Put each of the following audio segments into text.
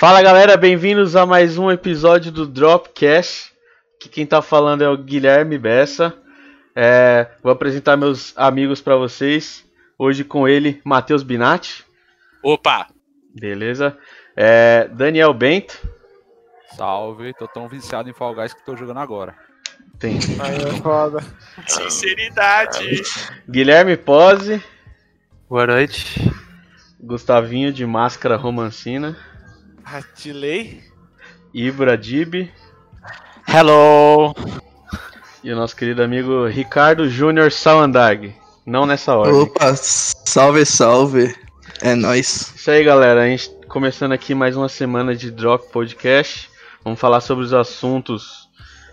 Fala galera, bem-vindos a mais um episódio do Dropcast. Que quem tá falando é o Guilherme Bessa. É, vou apresentar meus amigos para vocês. Hoje com ele, Matheus Binatti. Opa! Beleza. É, Daniel Bento. Salve, tô tão viciado em Fall Guys que tô jogando agora. Tem. Aí é foda. Sinceridade! Guilherme Pose. Boa noite. Gustavinho de Máscara Romancina. Atilei. Ibra Dib. Hello! E o nosso querido amigo Ricardo Júnior Salandag. Não nessa ordem. Opa, salve, salve. É nóis. Isso aí, galera. A gente começando aqui mais uma semana de Drop Podcast. Vamos falar sobre os assuntos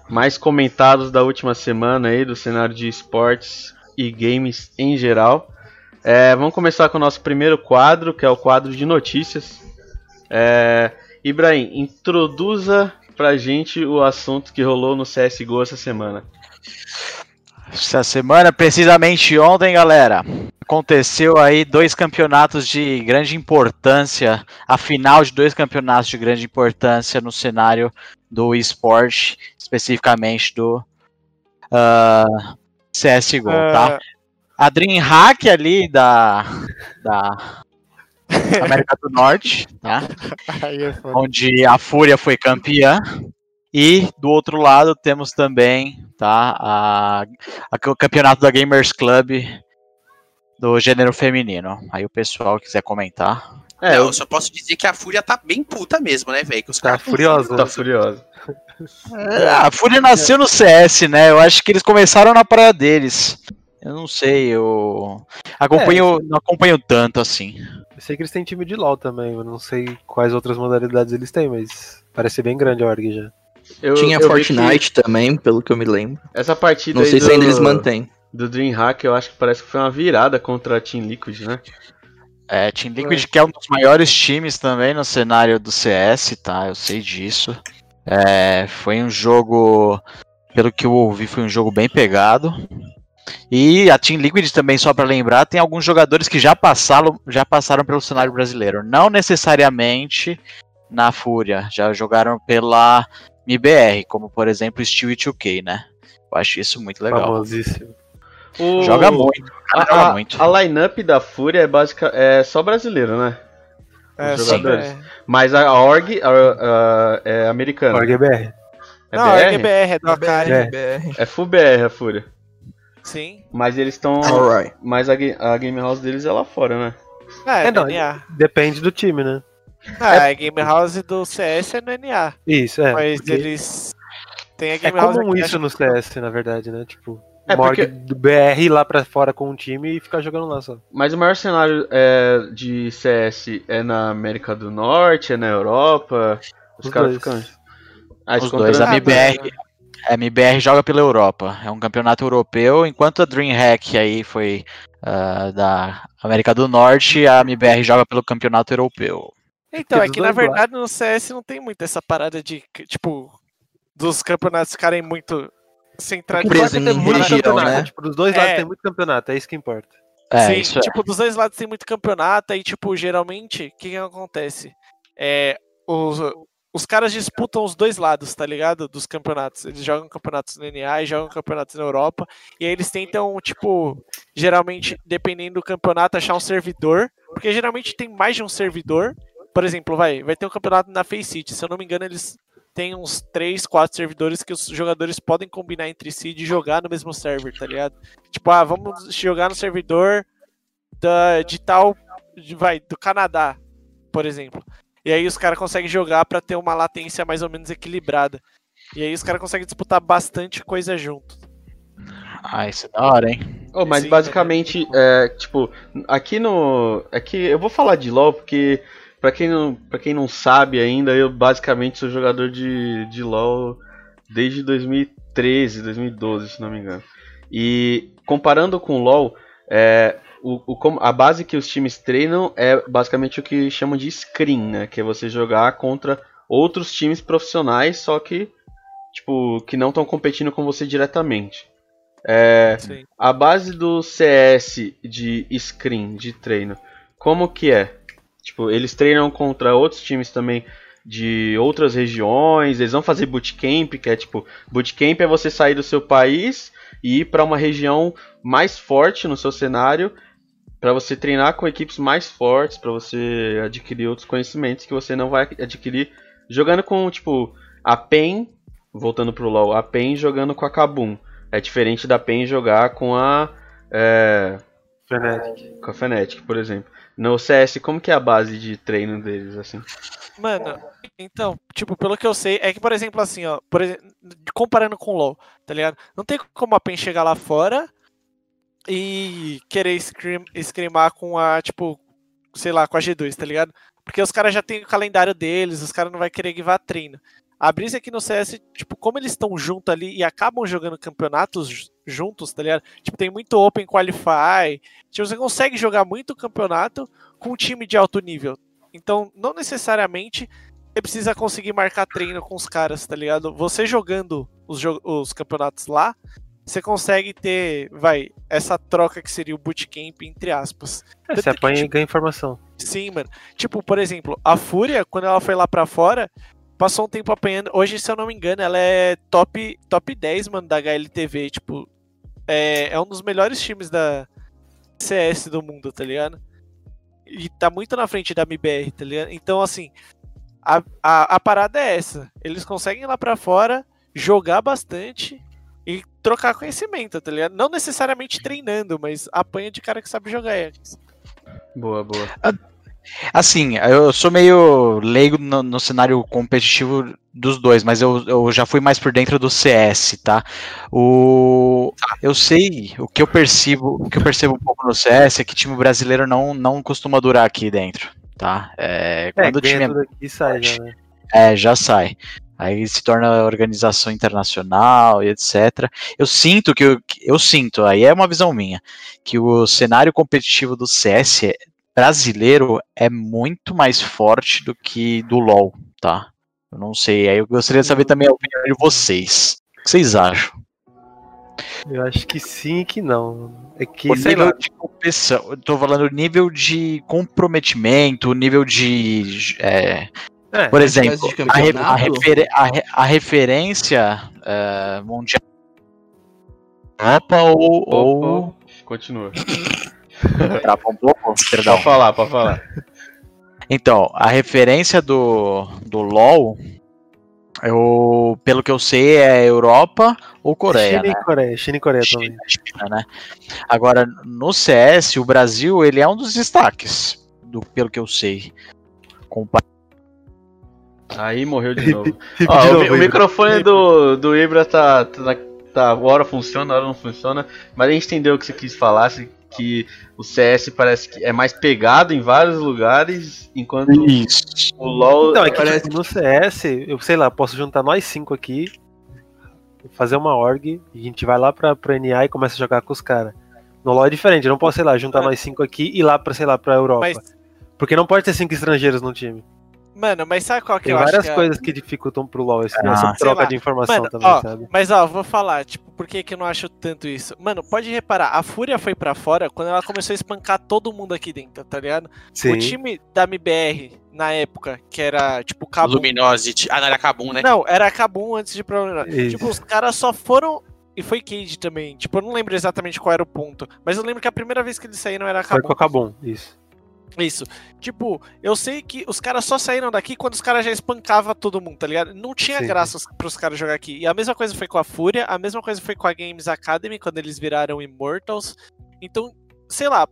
mais comentados da última semana aí do cenário de esportes e games em geral. É, vamos começar com o nosso primeiro quadro, que é o quadro de notícias. É, Ibrahim, introduza pra gente o assunto que rolou no CSGO essa semana. Essa semana, precisamente ontem, galera, aconteceu aí dois campeonatos de grande importância, a final de dois campeonatos de grande importância no cenário do esporte, especificamente do uh, CSGO, tá? A DreamHack ali da, da América do Norte, tá? Aí é onde a Fúria foi campeã. E do outro lado temos também tá, a, a- o campeonato da Gamers Club do gênero feminino. Aí o pessoal quiser comentar. É, eu só posso dizer que a Fúria tá bem puta mesmo, né, velho? Que os Tá caras tão furiosa. tá furioso. É, a Fúria nasceu no CS, né? Eu acho que eles começaram na praia deles. Eu não sei, eu acompanho, não acompanho tanto assim. Eu sei que eles têm time de LoL também, eu não sei quais outras modalidades eles têm, mas parece bem grande a org já. Eu, Tinha eu Fortnite também, pelo que eu me lembro. que Essa partida Não aí sei do, se ainda eles mantêm. do DreamHack, eu acho que parece que foi uma virada contra a Team Liquid, né? É, Team Liquid que é um dos maiores times também no cenário do CS, tá? Eu sei disso. É, foi um jogo, pelo que eu ouvi, foi um jogo bem pegado. E a Team Liquid também, só pra lembrar, tem alguns jogadores que já passaram, já passaram pelo cenário brasileiro. Não necessariamente na Fúria, já jogaram pela MBR, como por exemplo Steel e 2K, né? Eu acho isso muito legal. Famosíssimo. O- Joga muito, A, joga muito. a lineup da Fúria é, basica, é só brasileiro, né? É, Os sim, é. Mas a org a- a- é americana. Org é BR. É Não, BR? é GBR, é do. É. BR. É full BR a Fúria. Sim. Mas eles estão. Alright. Mas a, a Game House deles é lá fora, né? É, É, não, NA. Depende do time, né? Ah, a Game House do CS é no NA. Isso, é. mas porque eles. Tem a É Game House. comum aqui, isso no CS, na verdade, né? Tipo, É, porque- do BR ir lá pra fora com um time e ficar jogando lá só. Mas o maior cenário é, de CS é na América do Norte, é na Europa. Os, Os caras ficam. Ah, Os dois, a MBR, a MBR joga pela Europa. É um campeonato europeu, enquanto a DreamHack aí foi ah, da América do Norte, a MBR joga pelo campeonato europeu. Então, é que na verdade no CS não tem muito essa parada de, tipo, dos campeonatos ficarem muito centralizados. Tem em muito região, campeonato. né? Tipo, dos dois lados É. tem muito campeonato, é isso que importa. É, Sim, isso é. tipo, dos dois lados tem muito campeonato, aí, tipo, geralmente, o que, que acontece? É, os, os caras disputam os dois lados, tá ligado? Dos campeonatos. Eles jogam campeonatos no NA e jogam campeonatos na Europa. E aí eles tentam, tipo, geralmente, dependendo do campeonato, achar um servidor. Porque geralmente tem mais de um servidor. Por exemplo, vai, vai ter um campeonato na Faceit. Se eu não me engano, eles têm uns 3, 4 servidores que os jogadores podem combinar entre si de jogar no mesmo server, tá ligado? Tipo, ah, vamos jogar no servidor da, de tal. de- vai, do Canadá, por exemplo. E aí os caras conseguem jogar pra ter uma latência mais ou menos equilibrada. E aí os caras conseguem disputar bastante coisa junto. Ah, isso é da hora, hein? Oh, mas Sim, basicamente, é, tipo, aqui no. Aqui eu vou falar de LoL porque, pra quem não, pra quem não sabe ainda, eu basicamente sou jogador de, de LoL desde 2013, 2012, se não me engano. E comparando com o LoL, é, o, o a base que os times treinam é basicamente o que chamam de screen, né? Que é você jogar contra outros times profissionais, só que, tipo, que não estão competindo com você diretamente. É, a base do CS de screen, de treino, como que é? Tipo, eles treinam contra outros times também de outras regiões, eles vão fazer bootcamp, que é tipo, bootcamp é você sair do seu país e ir para uma região mais forte no seu cenário, para você treinar com equipes mais fortes, para você adquirir outros conhecimentos que você não vai adquirir jogando com, tipo, a PEN, voltando pro LoL, a PEN jogando com a Kabum. É diferente da PEN jogar com a é, Fnatic. com a Fnatic, por exemplo. No CS, como que é a base de treino deles, assim? Mano, então, tipo, pelo que eu sei, é que, por exemplo, assim, ó, por comparando com o LoL, tá ligado? Não tem como a PEN chegar lá fora e querer scrim, scrimar com a, tipo, sei lá, com a G2, tá ligado? Porque os caras já têm o calendário deles, os caras não vai querer guivar treino. A brisa aqui no CS, tipo, como eles estão junto ali e acabam jogando campeonatos ju- juntos, tá ligado? Tipo, tem muito Open Qualify. Tipo, você consegue jogar muito campeonato com um time de alto nível. Então, não necessariamente você precisa conseguir marcar treino com os caras, tá ligado? Você jogando os, jo- os campeonatos lá, você consegue ter, vai, essa troca que seria o bootcamp, entre aspas. É, você que, apanha e tipo, ganha informação. Sim, mano. Tipo, por exemplo, a Fúria, quando ela foi lá pra fora, passou um tempo apanhando. Hoje, se eu não me engano, ela é top, top 10, mano, da HLTV. Tipo, é, é um dos melhores times da CS do mundo, tá ligado? E tá muito na frente da MBR, tá ligado? Então, assim, a, a, a parada é essa. Eles conseguem ir lá pra fora, jogar bastante e trocar conhecimento, tá ligado? Não necessariamente treinando, mas apanha de cara que sabe jogar. é. Boa, boa. Assim, eu sou meio leigo no, no cenário competitivo dos dois, mas eu, eu já fui mais por dentro do CS, tá? O, eu sei, o que eu percebo, o que eu percebo um pouco no CS é que time brasileiro não, não costuma durar aqui dentro, tá? É, É, quando o time é tudo aqui e sai já, né? É, já sai. Aí se torna organização internacional e etc. Eu sinto que eu, que- eu sinto, aí é uma visão minha, que o cenário competitivo do CS brasileiro é muito mais forte do que do LoL, tá? Eu não sei, aí eu gostaria de saber também a opinião de vocês. O que vocês acham? Eu acho que sim e que não. É que, O sei nível lá, de competição, eu tô falando nível de comprometimento, nível de é, é, Por exemplo, de a, re- a refere- a re- a referência eh, mundial Europa ou, ou... Opa, Continua. Trava um pouco? Perdão. Pode falar, pode falar. Então, a referência do, do LoL, eu, pelo que eu sei, é Europa ou Coreia, China né? e Coreia, China e Coreia também. China, China, né? Agora, no CS, o Brasil, ele é um dos destaques, do, pelo que eu sei. Compa- Aí morreu de novo. Ó, de o, novo o microfone do, do Ibra tá, tá, tá. Hora funciona, uma hora não funciona. Mas a gente entendeu o que você quis falar. se- Que o CS parece que é mais pegado em vários lugares, enquanto Isso. o LoL. Então, é que Parece- tipo, no CS, eu sei lá, posso juntar nós cinco aqui, fazer uma org, e a gente vai lá pra, pra NA e começa a jogar com os caras. No LoL é diferente, eu não posso, sei lá, juntar Ah. nós cinco aqui e ir lá pra, sei lá, pra Europa. Mas, Porque não pode ter cinco estrangeiros no time. mano, mas sabe qual que Tem eu acho várias que é- coisas que dificultam pro LoL esse, Ah, essa troca lá. de informação Mano, também, ó, sabe? Mas ó, vou falar, tipo, por que, que eu não acho tanto isso? Mano, pode reparar, a Fúria foi pra fora quando ela começou a espancar todo mundo aqui dentro, tá ligado? Sim. O time da MBR, na época, que era tipo Cabum. Luminosity. Ah, não, era Kabum, né? Não, era Cabum antes de ir pra Luminosity. Tipo, os caras só foram. E foi Cade também. Tipo, eu não lembro exatamente qual era o ponto. Mas eu lembro que a primeira vez que eles saíram era Foi Cabum. com a Kabum, isso. Isso. Tipo, eu sei que os caras só saíram daqui quando os caras já espancavam todo mundo, tá ligado? Não tinha Sim. graça pros caras jogar aqui. E a mesma coisa foi com a Fúria, a mesma coisa foi com a Games Academy, quando eles viraram Immortals. Então, sei lá,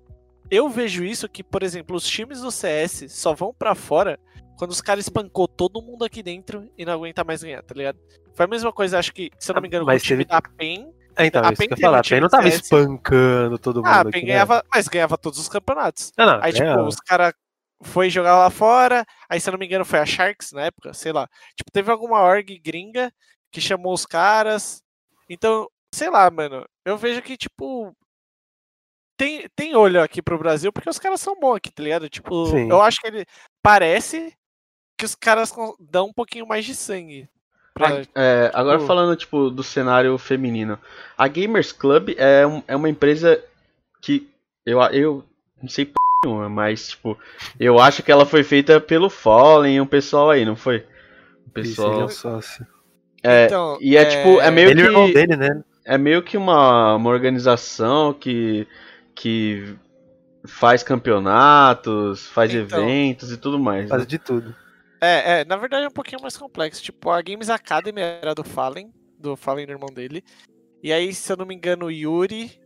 eu vejo isso que, por exemplo, os times do CS só vão pra fora quando os caras espancou todo mundo aqui dentro e não aguenta mais ganhar, tá ligado? Foi a mesma coisa, acho que, se eu não me engano, Mas com o time teve- da PEN. É, então, A isso que eu PEN falar. A PEN não tava espancando todo mundo Ah, a aqui, PEN né? ganhava, mas ganhava todos os campeonatos. Não, não, Aí, tipo, ganhava. os caras foi jogar lá fora, aí, se eu não me engano, foi a Sharks na época, sei lá. Tipo, teve alguma org gringa que chamou os caras. Então, sei lá, mano. Eu vejo que, tipo. Tem, tem olho aqui pro Brasil, porque os caras são bons aqui, tá ligado? Tipo, Sim. eu acho que ele. Parece que os caras dão um pouquinho mais de sangue. Pra- É, agora Tipo- falando tipo do cenário feminino, a Gamers Club é, um- é uma empresa que eu, eu não sei p nenhuma, mas, tipo, eu acho que ela foi feita pelo Fallen e o pessoal aí, não foi? O Isso, ele é pessoal. o sócio. É, Então, e é, tipo, é meio Ele é o irmão que. dele, né? É meio que uma, uma organização que. que faz campeonatos, faz Então. eventos e tudo mais. Faz né? de tudo. É, é, na verdade é um pouquinho mais complexo. Tipo, a Games Academy era do Fallen, do Fallen, do irmão dele. E aí, se eu não me engano, o Yuri,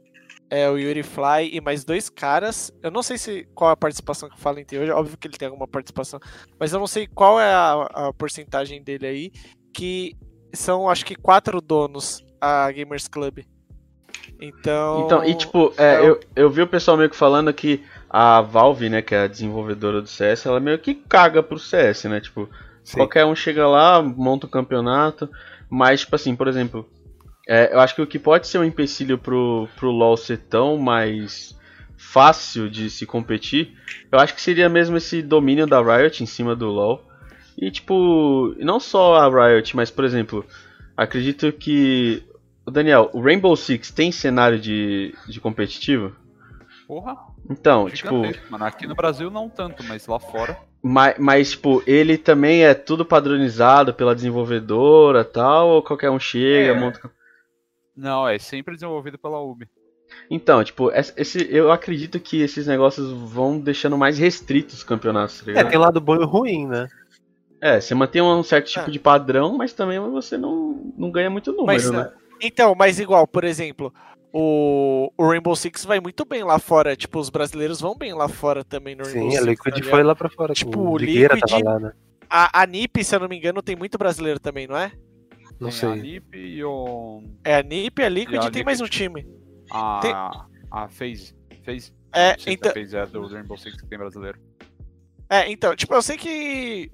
é, o Yuri Fly e mais dois caras. Eu não sei se qual é a participação que o Fallen tem hoje. Óbvio que ele tem alguma participação. Mas eu não sei qual é a, a porcentagem dele aí. Que são, acho que, quatro donos a Gamers Club. Então. Então, e tipo, é, é eu, eu vi o pessoal meio que falando que a Valve, né, que é a desenvolvedora do CS, ela meio que caga pro CS, né? Tipo, Sim. qualquer um chega lá, monta um campeonato, mas, tipo assim, por exemplo, é, eu acho que o que pode ser um empecilho pro, pro LoL ser tão mais fácil de se competir, eu acho que seria mesmo esse domínio da Riot em cima do LoL. E, tipo, não só a Riot, mas, por exemplo, acredito que. Daniel, o Rainbow Six tem cenário de, de competitivo? Porra, Então, tipo, mano. Aqui no Brasil não tanto, mas lá fora. mas, mas, tipo, ele também é tudo padronizado pela desenvolvedora tal, ou qualquer um chega, É. monta. Não, é sempre desenvolvido pela UB. Então, tipo, esse, eu acredito que esses negócios vão deixando mais restritos os campeonatos, tá É, tem lado bom e ruim, né? É, você mantém um certo tipo É. de padrão, mas também você não, não ganha muito número, Mas, né? Então, mas igual, por exemplo, o, o Rainbow Six vai muito bem lá fora. Tipo, os brasileiros vão bem lá fora também no Rainbow Sim, a Six. Liquid tá foi lá pra fora. Tipo, Tipo, o Liquid- tava lá, né? A, a NiP, se eu não me engano, tem muito brasileiro também, não é? Não tem sei. a NiP e o. É a NiP, a Liquid E a e tem mais um Liquid. time. A. Tem- A FaZe. FaZe. É, se então- a FaZe é do Rainbow Six que tem brasileiro. É, então, tipo, eu sei que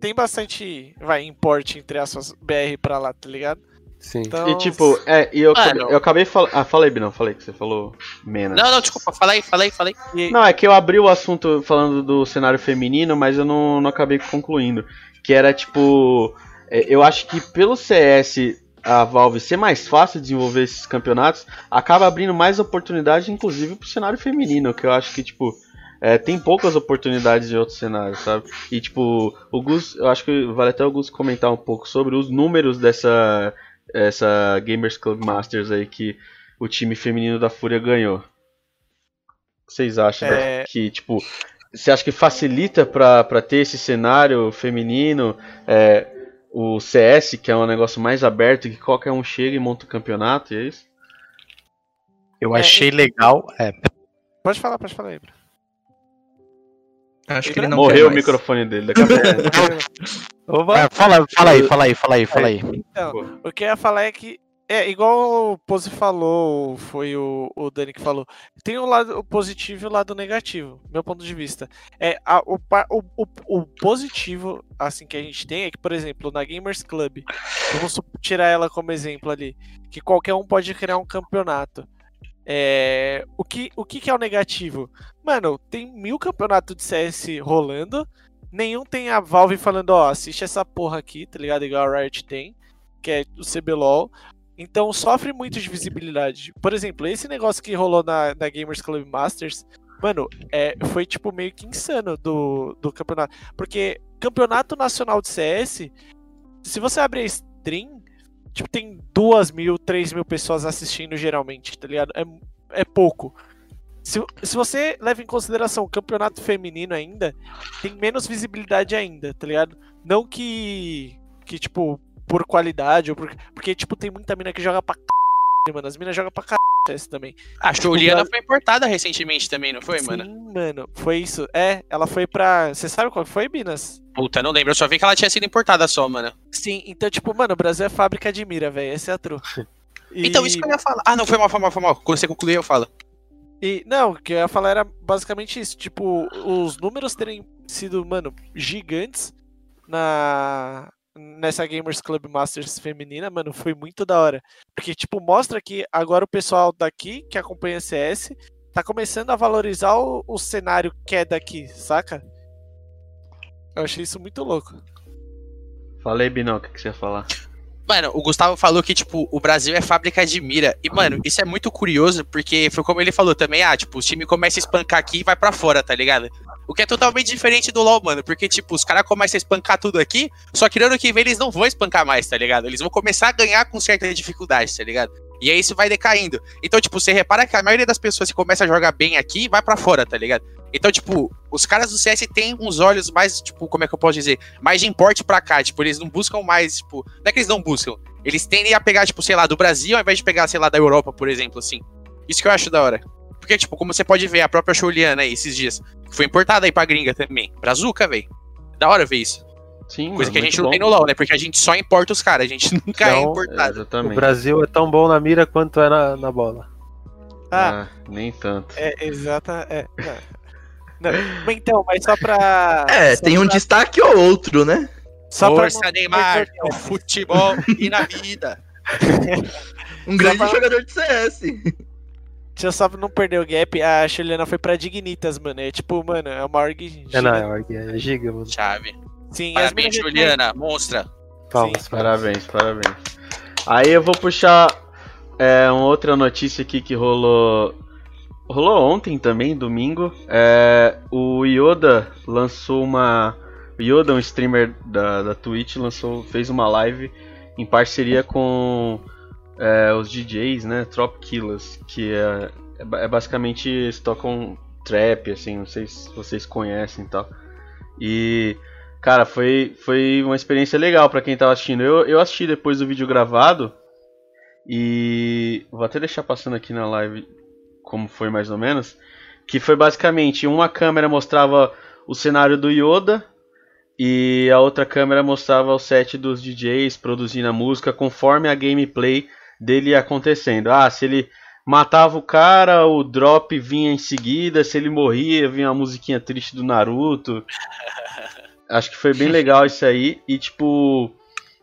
tem bastante, vai, importe, entre aspas, BR pra lá, tá ligado? Sim. Então, E tipo, é, e eu, Mano. acabei- eu acabei falando. Ah, falei, Binão, falei que você falou menos. Não, não, desculpa, fala aí, fala aí, fala aí. e- Não, é que eu abri o assunto falando do cenário feminino, mas eu não, não acabei concluindo. Que era tipo. é, Eu acho que pelo CS a Valve ser mais fácil de desenvolver esses campeonatos, acaba abrindo mais oportunidade, inclusive pro cenário feminino, que eu acho que, tipo. é, tem poucas oportunidades em outros cenários, sabe? E tipo, o Gus, eu acho que vale até o Gus comentar um pouco sobre os números dessa essa Gamers Club Masters aí que o time feminino da Fúria ganhou. O que vocês acham É. que, tipo, você acha que facilita pra, pra ter esse cenário feminino? é, o CS, que é um negócio mais aberto, que qualquer um chega e monta o campeonato, e é isso? Eu É, achei e- legal. É, Pode falar, pode falar aí. Acho que ele não Morreu o microfone dele. Daqui a pouco. Oba! é, fala, fala aí, fala aí, fala aí, fala aí. Então, o que eu ia falar é que, é, igual o Pose falou, foi o, o Dani que falou, tem o lado positivo e o lado negativo, meu ponto de vista. É, a- o, o, o, positivo, assim, que a gente tem é que, por exemplo, na Gamers Club, vamos tirar ela como exemplo ali, que qualquer um pode criar um campeonato. É, o que, o que, que é o negativo? Mano, tem mil campeonatos de CS rolando, nenhum tem a Valve falando, ó, assiste essa porra aqui, tá ligado? Igual a Riot tem, que é o CBLOL. Então sofre muito de visibilidade. Por exemplo, esse negócio que rolou na, na Gamers Club Masters, mano, é, foi tipo meio que insano do, do campeonato. Porque campeonato nacional de CS, se você abrir a stream, tipo, tem duas mil, três mil pessoas assistindo geralmente, tá ligado? É, é pouco. Se, se você leva em consideração o campeonato feminino ainda, tem menos visibilidade ainda, tá ligado? Não que, que tipo, por qualidade, ou por, porque, tipo, tem muita mina que joga pra c... mano. As minas jogam pra c... CS também. A Juliana foi importada recentemente também, não foi, mano? Sim, mano. Foi isso. É, ela foi pra... Você sabe qual foi, Minas? Puta, não lembro. Eu só vi que ela tinha sido importada só, mano. Sim, então, tipo, mano, o Brasil é fábrica de mira, velho. Essa é a tru. E- Então, isso que eu ia falar. Ah, não, foi mal, foi mal, foi mal. Quando você concluir, eu falo. E, não, o que eu ia falar era basicamente isso. Tipo, os números terem sido, mano, gigantes na nessa Gamers Club Masters feminina, mano, foi muito da hora. Porque, tipo, mostra que agora o pessoal daqui, que acompanha CS, tá começando a valorizar o, o cenário que é daqui, saca? Eu achei isso muito louco. Falei, Binão, o que você ia falar? Mano, o Gustavo falou que, tipo, o Brasil é fábrica de mira. E, mano, isso é muito curioso, porque foi como ele falou também, ah, tipo, os times começam a espancar aqui e vai pra fora, tá ligado? O que é totalmente diferente do LoL, mano, porque, tipo, os caras começam a espancar tudo aqui, só que no ano que vem eles não vão espancar mais, tá ligado? Eles vão começar a ganhar com certa dificuldade, tá ligado? E aí isso vai decaindo. Então, tipo, você repara que a maioria das pessoas que começa a jogar bem aqui vai pra fora, tá ligado? Então, tipo, os caras do CS têm uns olhos mais, tipo, como é que eu posso dizer? Mais de importe pra cá. Tipo, eles não buscam mais, tipo. Não é que eles não buscam. Eles tendem a pegar, tipo, sei lá, do Brasil ao invés de pegar, sei lá, da Europa, por exemplo, assim. Isso que eu acho da hora. Porque, tipo, como você pode ver, a própria Juliana aí esses dias, que foi importada aí pra gringa também. Brazuca, velho. Da hora ver isso. Sim, Coisa mano, que a gente não tem bom. no LoL, né? Porque a gente só importa os caras, a gente nunca é Então, importado. O Exatamente. Brasil é tão bom na mira quanto é na, na bola. Ah, Ah, nem tanto. é, exata. É, não. Não, mas então, mas só pra. É, só tem um pra- destaque ou outro, né? Só pra Força, não Neymar, no futebol e na vida. Um grande pra- jogador de CS. Deixa eu só não perder o gap. A Juliana foi pra Dignitas, mano. É tipo, mano, é uma org. É, não, é, gigante. org, é giga, mano. Chave. Sim, Parabéns, meninas- Juliana, monstra. Palmas, Parabéns, parabéns. Aí eu vou puxar é, uma outra notícia aqui que rolou. Rolou ontem também, domingo. É, o Yoda lançou uma. O Yoda, um streamer da, da Twitch, lançou, fez uma live em parceria com é, os DJs, né? Trop Killers, que é, é é basicamente eles tocam trap, assim, não sei se vocês conhecem e tal. E Cara, foi, foi uma experiência legal pra quem tava assistindo. Eu, eu assisti depois do vídeo gravado e vou até deixar passando aqui na live como foi mais ou menos. Que foi basicamente uma câmera mostrava o cenário do Yoda e a outra câmera mostrava o set dos DJs produzindo a música conforme a gameplay dele acontecendo. Ah, se ele matava o cara, o drop vinha em seguida, se ele morria, vinha a musiquinha triste do Naruto. Acho que foi bem legal isso aí. E, tipo,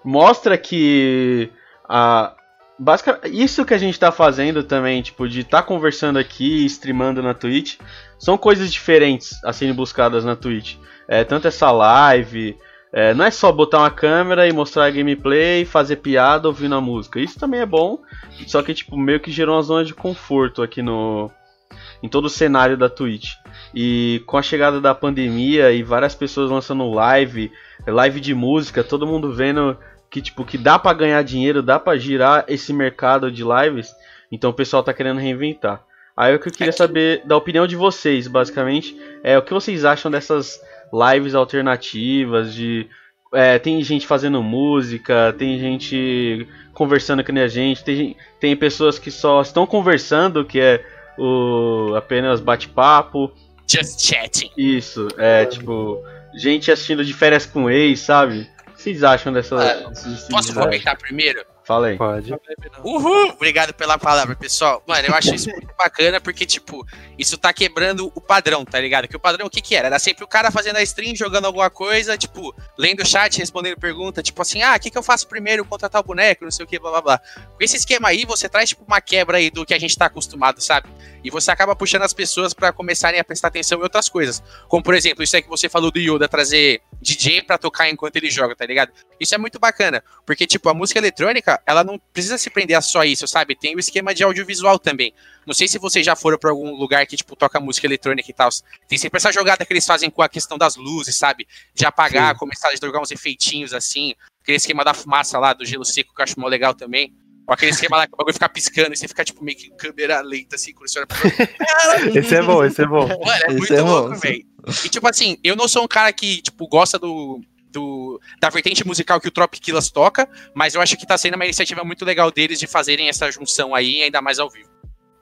mostra que a. Basica, isso que a gente tá fazendo também, tipo, de estar tá conversando aqui, streamando na Twitch, são coisas diferentes a serem buscadas na Twitch. É, tanto essa live, é, não é só botar uma câmera e mostrar a gameplay, fazer piada ouvindo a música. Isso também é bom, só que, tipo, meio que gerou uma zona de conforto aqui no. Em todo o cenário da Twitch. E com a chegada da pandemia e várias pessoas lançando live, live de música, todo mundo vendo que tipo que dá para ganhar dinheiro, dá para girar esse mercado de lives. Então o pessoal tá querendo reinventar. Aí o que eu queria saber da opinião de vocês, basicamente, é o que vocês acham dessas lives alternativas de é, tem gente fazendo música, tem gente conversando com a gente, tem, tem pessoas que só estão conversando, que é o apenas bate-papo. Just chatting. Isso, é tipo, gente assistindo de férias com ex, sabe? O que vocês acham dessa. Ah, Posso comentar primeiro? Fala aí. Pode. Uhul! Obrigado pela palavra, pessoal. Mano, eu acho isso muito bacana porque, tipo, isso tá quebrando o padrão, tá ligado? Que o padrão, o que que era? Era sempre o cara fazendo a stream, jogando alguma coisa, tipo, lendo o chat, respondendo pergunta, tipo assim, ah, o que que eu faço primeiro? Contratar o boneco, não sei o que, blá blá blá. Com esse esquema aí, você traz, tipo, uma quebra aí do que a gente tá acostumado, sabe? E você acaba puxando as pessoas pra começarem a prestar atenção em outras coisas. Como, por exemplo, isso aí que você falou do Yoda, trazer DJ pra tocar enquanto ele joga, tá ligado? Isso é muito bacana, porque, tipo, a música eletrônica, ela não precisa se prender a só isso, sabe? Tem o esquema de audiovisual também. Não sei se vocês já foram pra algum lugar que, tipo, toca música eletrônica e tal. Tem sempre essa jogada que eles fazem com a questão das luzes, sabe? De apagar, começar a jogar uns efeitinhos assim. Aquele esquema da fumaça lá, do gelo seco, que eu acho mó legal também. Ou aquele esquema lá que o bagulho fica piscando e você fica, tipo, meio que câmera lenta, assim, quando você olha pra Esse é bom, esse é bom. Mano, é Esse muito é louco, monstro. velho. E tipo assim, eu não sou um cara que, tipo, gosta do, do, da vertente musical que o Tropiquilas toca, mas eu acho que tá sendo uma iniciativa muito legal deles de fazerem essa junção aí, ainda mais ao vivo.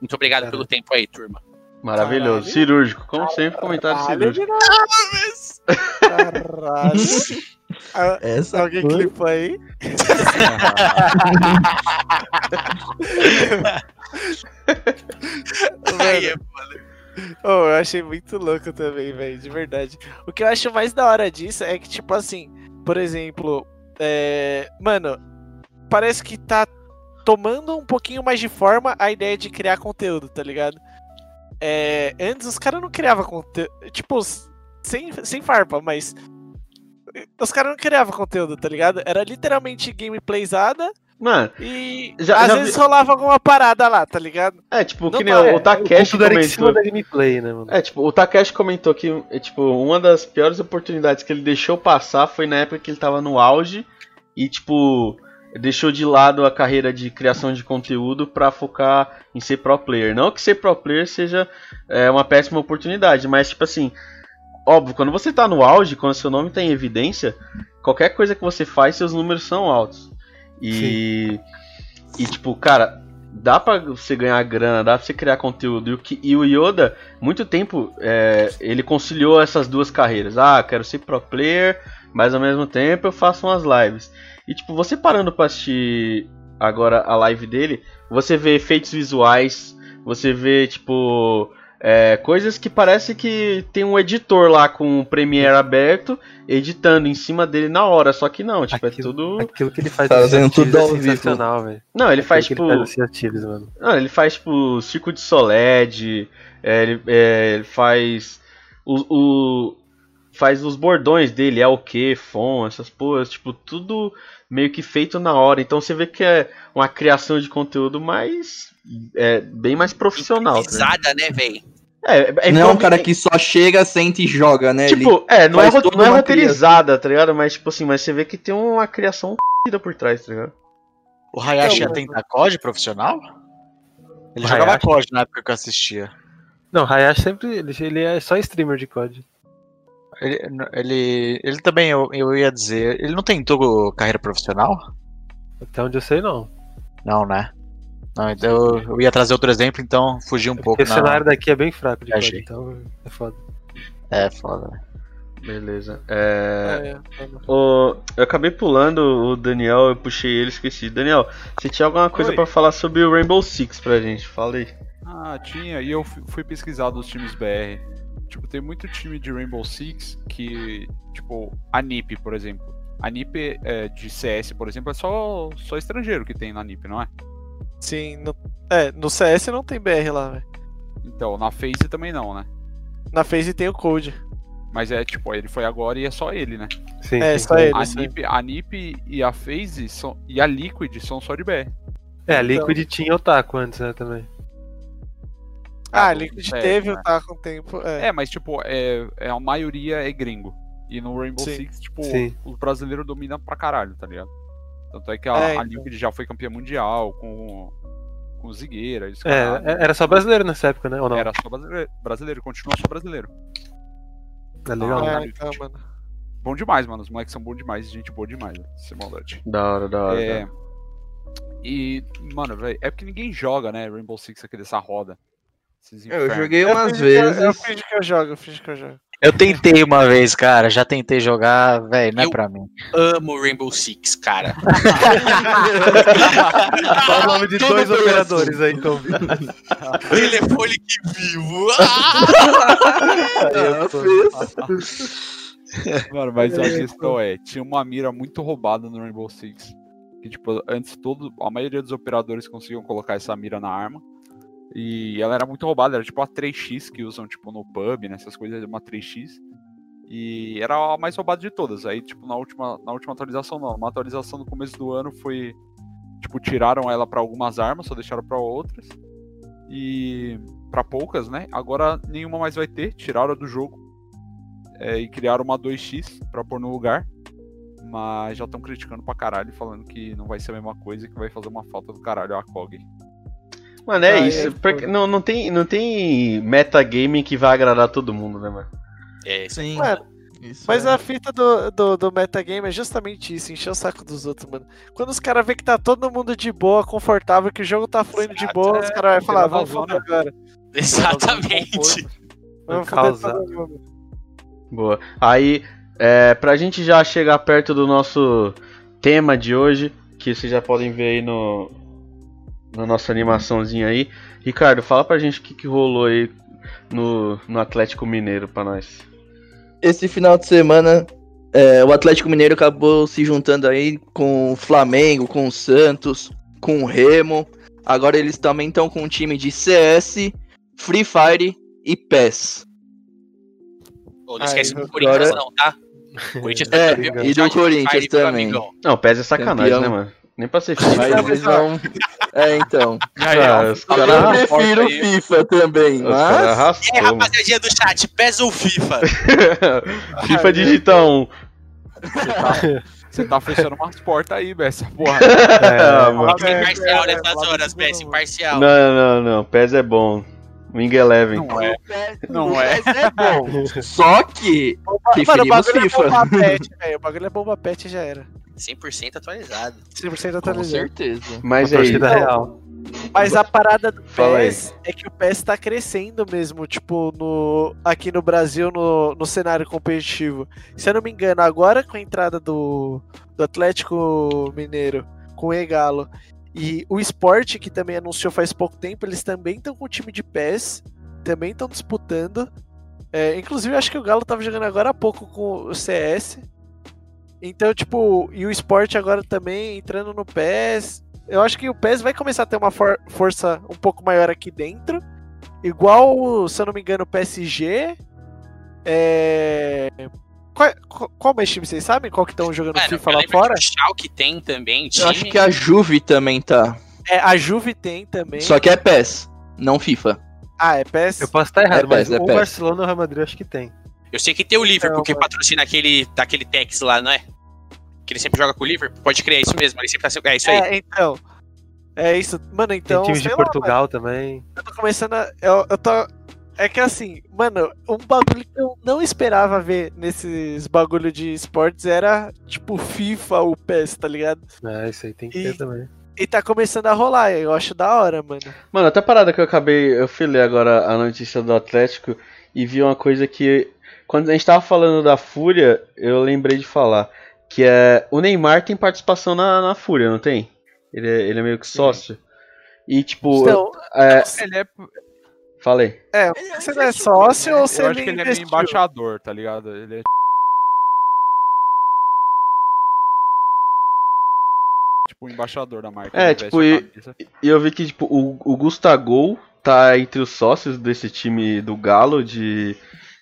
Muito obrigado pelo tempo aí, turma. Maravilhoso. Caralho. Cirúrgico, como sempre, comentário Caralho, cirúrgico. Caralho. Ah, Essa Alguém foi- clipou aí? Aí, é- Oh, eu achei muito louco também, velho, de verdade. O que eu acho mais da hora disso é que, tipo assim, por exemplo, é... mano, parece que tá tomando um pouquinho mais de forma a ideia de criar conteúdo, tá ligado? É... Antes os caras não criavam conteúdo, tipo, sem, sem farpa, mas os caras não criavam conteúdo, tá ligado? Era literalmente gameplayzada Mano, e Já- às já vezes vi- rolava alguma parada lá, tá ligado? é tipo, que Não nem dá, o, Takeshi em cima comentou. da gameplay, né, mano? É, tipo, o Takeshi comentou que, é, tipo, uma das piores oportunidades que ele deixou passar foi na época que ele tava no auge e, tipo, deixou de lado a carreira de criação de conteúdo pra focar em ser pro player. Não que ser pro player seja é, uma péssima oportunidade, mas, tipo assim, óbvio, quando você tá no auge, quando seu nome tá em evidência, qualquer coisa que você faz, seus números são altos. E, e tipo, cara, dá pra você ganhar grana, dá pra você criar conteúdo. E e o Yoda, muito tempo, é, ele conciliou essas duas carreiras. Ah, quero ser pro player, mas ao mesmo tempo eu faço umas lives. E tipo, você parando pra assistir agora a live dele, você vê efeitos visuais, você vê, tipo. É, coisas que parece que tem um editor lá com o Premiere aberto, editando em cima dele na hora, só que não, tipo, é Aquilo- tudo. Aquilo que ele faz Fazendo nesse tudo Artives ao é vivo. sensacional, velho. Não, ele faz tipo. ele faz mano. Não, ele faz tipo Circo de Soled, é, ele, é, ele faz o, o- faz os bordões dele, é o que, fon, essas porras, tipo, tudo meio que feito na hora. Então você vê que é uma criação de conteúdo mais é, bem mais profissional. tá ligado? Improvisada, né, velho? É, é não é um cara que só chega, senta e joga, né? Ele- Tipo, é, não é, não é roteirizada, tá ligado? Mas tipo assim, mas você vê que tem uma criação f***da por trás, tá ligado? O Hayashi Então, ia tentar COD profissional? Ele O jogava Hayashi? COD na época que eu assistia. Não, Hayashi sempre. Ele, ele é só streamer de COD. Ele, ele, ele também, eu, eu ia dizer, ele não tentou carreira profissional? Até onde eu sei, não. Não, né? Não, então eu, ia trazer outro exemplo, então fugi um pouco. Porque o na- cenário daqui é bem fraco de Viajei. então é foda. É, foda. né? Beleza. É... É, é. O- eu acabei pulando o Daniel, eu puxei ele, esqueci. Daniel, você tinha alguma coisa Oi. pra falar sobre o Rainbow Six pra gente? Fala aí. Ah, tinha, e eu fu- fui pesquisar dos times BR. Tipo, tem muito time de Rainbow Six que, tipo, a NiP, por exemplo. A NiP é, de CS, por exemplo, é só, só estrangeiro que tem na NiP, não é? Sim, no, é, no CS não tem BR lá, velho. Então, na FaZe também não, né? Na FaZe tem o Code. Mas é, tipo, ele foi agora e é só ele, né? Sim, É, sim. só ele. A aí. NiP, a NiP e a FaZe são, e a Liquid são só de BR. É, a Liquid tinha Otaku antes, né, também. Ah, do- Liquid é, teve, né? tá com tempo. É. É, mas tipo, é, é, a maioria é gringo. E no Rainbow Sim. Six, tipo, Sim. os brasileiros dominam pra caralho, tá ligado? Tanto é que a, É, a então. Liquid já foi campeã mundial com, com o Zigueira. É, é- era só brasileiro nessa época, né? Ou não? Era só brasileiro, brasileiro, continua só brasileiro. É legal. Ah, É, então, mano. Bom demais, mano. Os moleques são bons demais, gente boa demais, né? Sem maldade. Da hora, da hora. É. da hora. E, mano, velho, é porque ninguém joga, né? Rainbow Six aqui dessa roda. Esses Eu joguei Eu umas fingi que eu- Eu vezes. fingi que eu jogo, eu fingi que eu jogo. Eu tentei uma vez, cara, já tentei jogar, velho, não é Eu- pra mim. Amo Rainbow Six, cara. Só o nome de Tudo dois operadores aí, então. Telefone que vivo. Mano, mas a questão é, tinha uma mira muito roubada no Rainbow Six. Que, tipo, antes todo, a maioria dos operadores conseguiam colocar essa mira na arma. E ela era muito roubada, era tipo a 3x que usam, tipo, no pub, nessas coisas, uma 3x. E era a mais roubada de todas. Aí, tipo, na última, na última atualização, não. Uma atualização no começo do ano foi. Tipo, tiraram ela pra algumas armas, só deixaram pra outras. E. pra poucas, né? Agora nenhuma mais vai ter, tiraram do jogo. É, e criaram uma 2x pra pôr no lugar. Mas já estão criticando pra caralho, falando que não vai ser a mesma coisa e que vai fazer uma falta do caralho a COG. Mano, é Ah, isso. é, porque não, não, tem, não tem metagame que vai agradar todo mundo, né, mano? É, Sim. Mano, Isso Mas é. a fita do, do, do metagame é justamente isso, encher o saco dos outros, mano. Quando os caras vê que tá todo mundo de boa, confortável, que o jogo tá fluindo de boa, os caras vão falar, vamos foder agora. exatamente. Vamos Causa. foder todo mundo. Boa. Aí, é, pra gente já chegar perto do nosso tema de hoje, que vocês já podem ver aí no na nossa animaçãozinha aí. Ricardo, fala pra gente o que, que rolou aí no, no Atlético Mineiro pra nós. Esse final de semana, é, o Atlético Mineiro acabou se juntando aí com o Flamengo, com o Santos, com o Remo. Agora eles também estão com um time de CS, Free Fire e PES. Ô, não Ai, esquece do Corinthians, agora- não, tá? O Corinthians É, tá e do Corinthians também. Não, PES é sacanagem, Campeão. né, mano? Nem pra ser FIFA. Mas eles vão. É, então. Cara, os Eu caras prefiro FIFA também, mas. E arrastou, aí, mano. rapaziadinha do chat, PES ou FIFA? FIFA digita 1. Você tá, você tá fechando umas portas aí, Bessa. Porra. Ah, mano. É, Imparcial é, nessas fala horas, disso Bess, não. imparcial. Não, não, não. PES é bom. Wing Eleven. Não é. Não Não é. é bom. Só que Mano, o bagulho é FIFA. bomba pet, velho. O bagulho é bomba pet e já era. 100% atualizado. 100% Com atualizado. certeza. Mas a aí, torcida real. Mas a parada do. PES é que o PES tá crescendo mesmo, tipo, no, aqui no Brasil, no, no cenário competitivo. Se eu não me engano, agora com a entrada do, do Atlético Mineiro com o Egalo e o Sport, que também anunciou faz pouco tempo, eles também estão com o time de PES, também estão disputando. É, inclusive, acho que o Galo tava jogando agora há pouco com o CS. Então, tipo, e o Sport agora também entrando no PES. Eu acho que o PES vai começar a ter uma for- força um pouco maior aqui dentro. Igual, se eu não me engano, o PSG. É... Qual, qual, qual mais time vocês sabem? Qual que estão jogando Mano, FIFA lá fora? que o Schalke tem também, time. Eu acho que a Juve também tá. É, a Juve tem também. Só que é PES, não FIFA. Ah, é PES? Eu posso estar errado, É mas PES, é o PES. Barcelona e o Real Madrid eu acho que tem. Eu sei que tem o Liverpool, Não, que patrocina aquele, daquele Tex lá, não é? Que ele sempre joga com o Liverpool. Pode crer, é isso mesmo. Ele sempre tá... É isso aí. É, então. É isso. Mano, Tem então. times de sei lá, Portugal também. eu tô começando a. Eu, eu tô. É que assim, mano, um bagulho que eu não esperava ver nesses bagulho de esportes era, tipo, FIFA ou PES, tá ligado? É, isso aí tem que E- ter também. E tá começando a rolar, eu acho da hora, mano. Mano, até parada que eu acabei, eu fui ler agora a notícia do Atlético e vi uma coisa que quando a gente tava falando da Fúria, eu lembrei de falar que é o Neymar tem participação na, na Fúria, não tem? Ele é, ele é meio que sócio. E tipo, Então, é, Ele é, falei. é, você não é sócio ou você eu acho que ele é meio investiu? embaixador, tá ligado? Ele é tipo o embaixador da marca. É, ele tipo, e-. E eu vi que tipo o, o Gustagol tá entre os sócios desse time do Galo de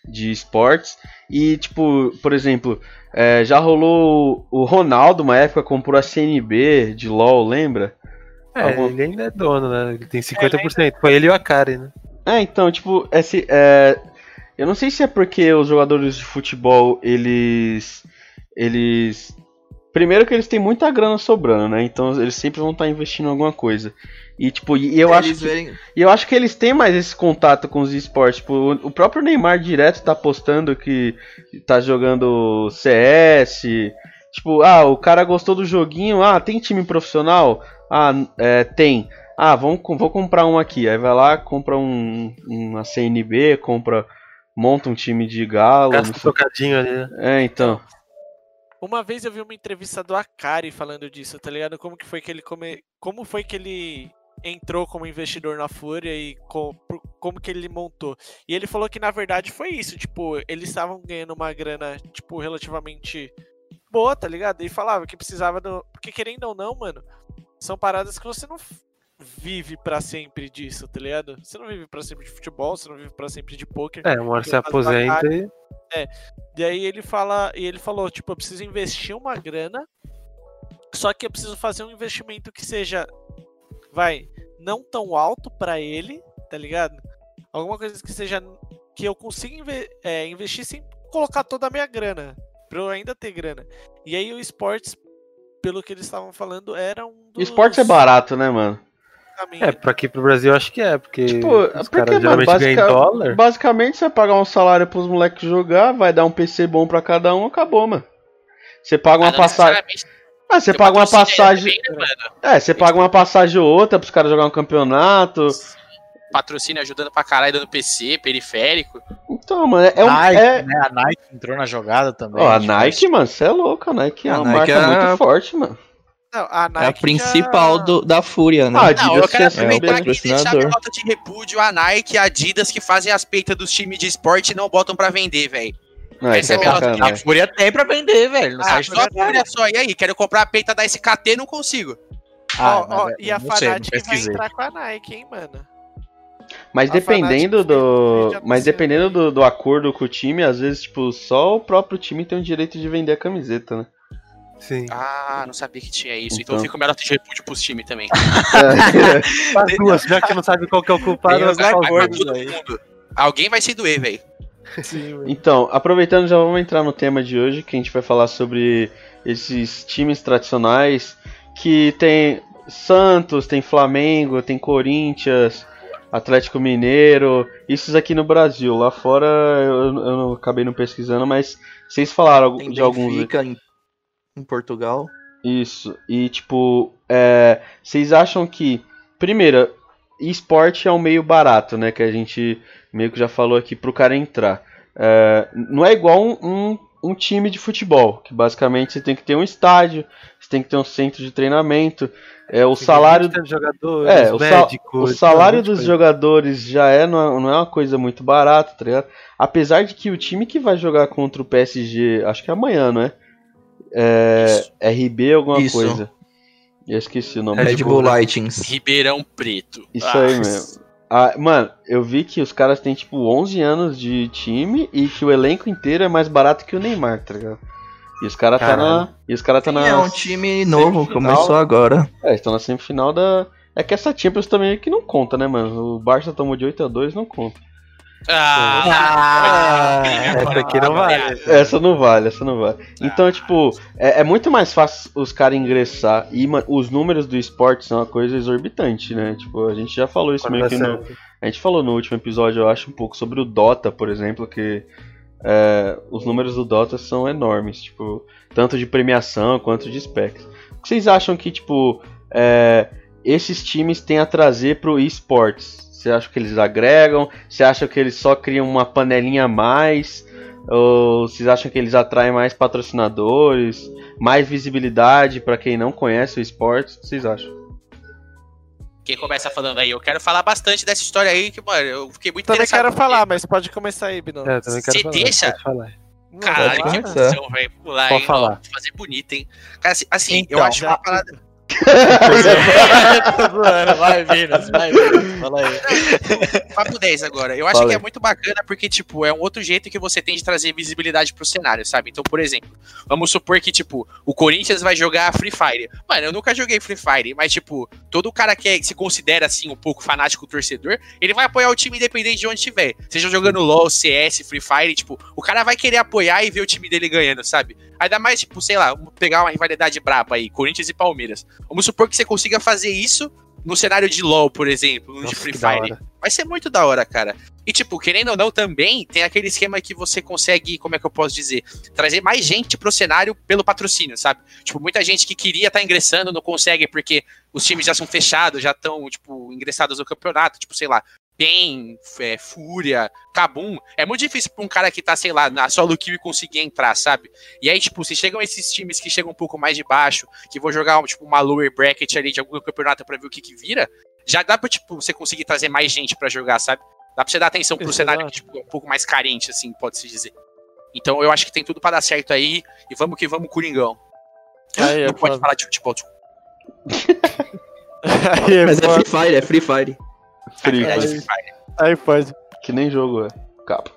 de esportes e tipo, por exemplo, é, já rolou o Ronaldo uma época comprou a CNB de LoL, lembra? É, Algum- ele ainda é dono, né? Ele tem 50%. Foi ele e o Akari, né? É, então, tipo, esse, é, eu não sei se é porque os jogadores de futebol, eles, eles, primeiro que eles têm muita grana sobrando, né? Então eles sempre vão estar investindo em alguma coisa. E tipo, e eu acho que, verem- e eu acho que eles têm mais esse contato com os esportes. Tipo, o- próprio Neymar direto tá postando que tá jogando CS. Tipo, ah, o cara gostou do joguinho. Ah, tem time profissional? Ah, é, tem. Ah, vamos, com- vou comprar um aqui. Aí vai lá, compra um, uma CNB, compra, monta um time de galo. Gasta um trocadinho ali, né? É, então. Uma vez eu vi uma entrevista do Akari falando disso, tá ligado? Como que foi que ele come... como foi que ele entrou como investidor na Fúria e co- pro- como que ele montou. E ele falou que na verdade foi isso, tipo, eles estavam ganhando uma grana, tipo, relativamente boa, tá ligado? E falava que precisava do, porque querendo ou não, mano, são paradas que você não vive pra sempre disso, tá ligado? Você não vive pra sempre de futebol, você não vive pra sempre de poker. É, uma hora Akari, aposenta e. e aí ele fala, e ele falou, tipo, eu preciso investir uma grana, só que eu preciso fazer um investimento que seja, vai, não tão alto pra ele, tá ligado? Alguma coisa que seja que eu consiga inve- é, investir sem colocar toda a minha grana, pra eu ainda ter grana. E aí o esportes, pelo que eles estavam falando, era um dos Esportes é barato, né, mano? Caminhos. É, pra aqui pro Brasil eu acho que é, porque Tipo, os porque, geralmente ganham em dólar. basicamente você vai pagar um salário pros moleques jogar, vai dar um PC bom pra cada um, acabou, mano. Você paga uma Ah, passagem. Ah, você paga uma passagem. também, né? É, você paga uma passagem ou outra pros caras jogar um campeonato. Patrocínio ajudando pra caralho, dando PC, periférico. Então, mano, é, um, Nike, é... né? A Nike entrou na jogada também. Ó, a Nike, mano, você é louco, a Nike é A uma Nike marca é muito forte, mano. Não, a É a Nike principal já- do, da Fúria, né? Ah, Não, Adidas eu quero tinha aproveitar sido aqui e deixar minha nota de repúdio a Nike e a Adidas que fazem as peitas dos times de esporte e não botam pra vender, velho. Não, isso Essa é é a minha nota de A. Fúria tem pra vender, velho. Ah, só do olha só, e aí? Quero comprar a peita da SKT não consigo. Ah, Ó, ó, mas e a não sei, não Fnatic vai entrar com a Nike, hein, mano. Mas A dependendo do. tá Mas dependendo do, do acordo com o time, às vezes, tipo, só o próprio time tem o direito de vender a camiseta, né? Sim. Ah, não sabia que tinha isso. Então, Então. fica o melhor de repúdio pros times também. As duas, já que não sabe qual que é o culpado, Tem vai dois. Todo mundo. Alguém vai se doer, velho. Sim, velho. Então, aproveitando, já vamos entrar no tema de hoje, que a gente vai falar sobre esses times tradicionais que tem Santos, tem Flamengo, tem Corinthians, Atlético Mineiro, isso aqui no Brasil. Lá fora eu, eu não acabei não pesquisando, mas vocês falaram Tem de alguns. Benfica em, em Portugal. Isso. E tipo, é, vocês acham que, primeiro, esporte é um meio barato, né? Que a gente meio que já falou aqui pro cara entrar. É, não é igual um, um, um time de futebol, que basicamente você tem que ter um estádio, você tem que ter um centro de treinamento. É, o Tem salário, 20 jogadores, é, o, sa- médicos, o salário dos coisa. jogadores já é não, é não é uma coisa muito barata, tá ligado? Apesar de que o time que vai jogar contra o PSG, acho que é amanhã, não é? É. RB alguma Isso. coisa. Eu esqueci o nome. Red do Bull time. Lightings. Ribeirão Preto. Isso Ah, aí mesmo. Ah, mano, eu vi que os caras têm tipo 11 anos de time e que o elenco inteiro é mais barato que o Neymar, tá ligado? E os caras tá na. E os caras tá na. É um time novo, começou agora. É, estão na semifinal da. É que essa Champions também é que não conta, né, mano? O Barça tomou de 8 a 2 não conta. Ah, Essa aqui não vale. Essa não vale, essa não vale. Então, tipo, é, é muito mais fácil os caras ingressar. E os números do esporte são uma coisa exorbitante, né? Tipo, a gente já falou isso Quando meio que no. A gente falou no último episódio, eu acho, um pouco sobre o Dota, por exemplo, que é, os números do Dota são enormes, tipo, tanto de premiação quanto de specs. O que vocês acham que, tipo, é, esses times têm a trazer pro esportes? Você acha que eles agregam? Você acha que eles só criam uma panelinha a mais? Ou vocês acham que eles atraem mais patrocinadores? Mais visibilidade para quem não conhece o esporte? O que vocês acham? Quem começa falando aí? Eu quero falar bastante dessa história aí, que, mano, eu fiquei muito Também interessado. quero falar, mas pode começar aí, Binão. É, eu também quero Você falar. deixa? pode falar. Não, Caralho, vai que emoção, velho. Pular, Pode hein? falar. Fazer bonito, hein? Cara, assim, assim, Então, eu acho já- uma parada. Zoando, vai, Minas, vai, Minas. Fala aí. Papo 10 agora. Eu acho Fala que é muito bacana porque, tipo, é um outro jeito que você tem de trazer visibilidade pro cenário, sabe? Então, por exemplo, vamos supor que, tipo, o Corinthians vai jogar Free Fire. Mano, eu nunca joguei Free Fire, mas, tipo, todo cara que é- se considera, assim, um pouco fanático torcedor, ele vai apoiar o time independente de onde estiver. Seja jogando LoL, CS, Free Fire, tipo, o cara vai querer apoiar e ver o time dele ganhando, sabe? Ainda mais, tipo, sei lá, vamos pegar uma rivalidade braba aí, Corinthians e Palmeiras. Vamos supor que você consiga fazer isso no cenário de LoL, por exemplo, no de Nossa, Free que da Fire. Vai ser muito da hora, cara. E, tipo, querendo ou não, também tem aquele esquema que você consegue, como é que eu posso dizer? Trazer mais gente pro cenário pelo patrocínio, sabe? Tipo, muita gente que queria estar ingressando não consegue porque os times já são fechados, já estão, tipo, ingressados no campeonato. Tipo, sei lá, PEN, é, Fúria, Kabum. É muito difícil pra um cara que tá, sei lá, na solo kill e conseguir entrar, sabe? E aí, tipo, se chegam esses times que chegam um pouco mais de baixo, que vão jogar, tipo, uma lower bracket ali de algum campeonato pra ver o que que vira, já dá pra, tipo, você conseguir trazer mais gente pra jogar, sabe? Dá pra você dar atenção pro Exato. cenário que, tipo, é um pouco mais carente, assim, pode-se dizer. Então eu acho que tem tudo pra dar certo aí. E vamos que vamos, Coringão. Aí é Não pode foda. falar de futebol. é Mas é. Free Fire, é Free Fire. Free, É, Fire. Free Fire. Aí pode. que nem jogo é. Capa.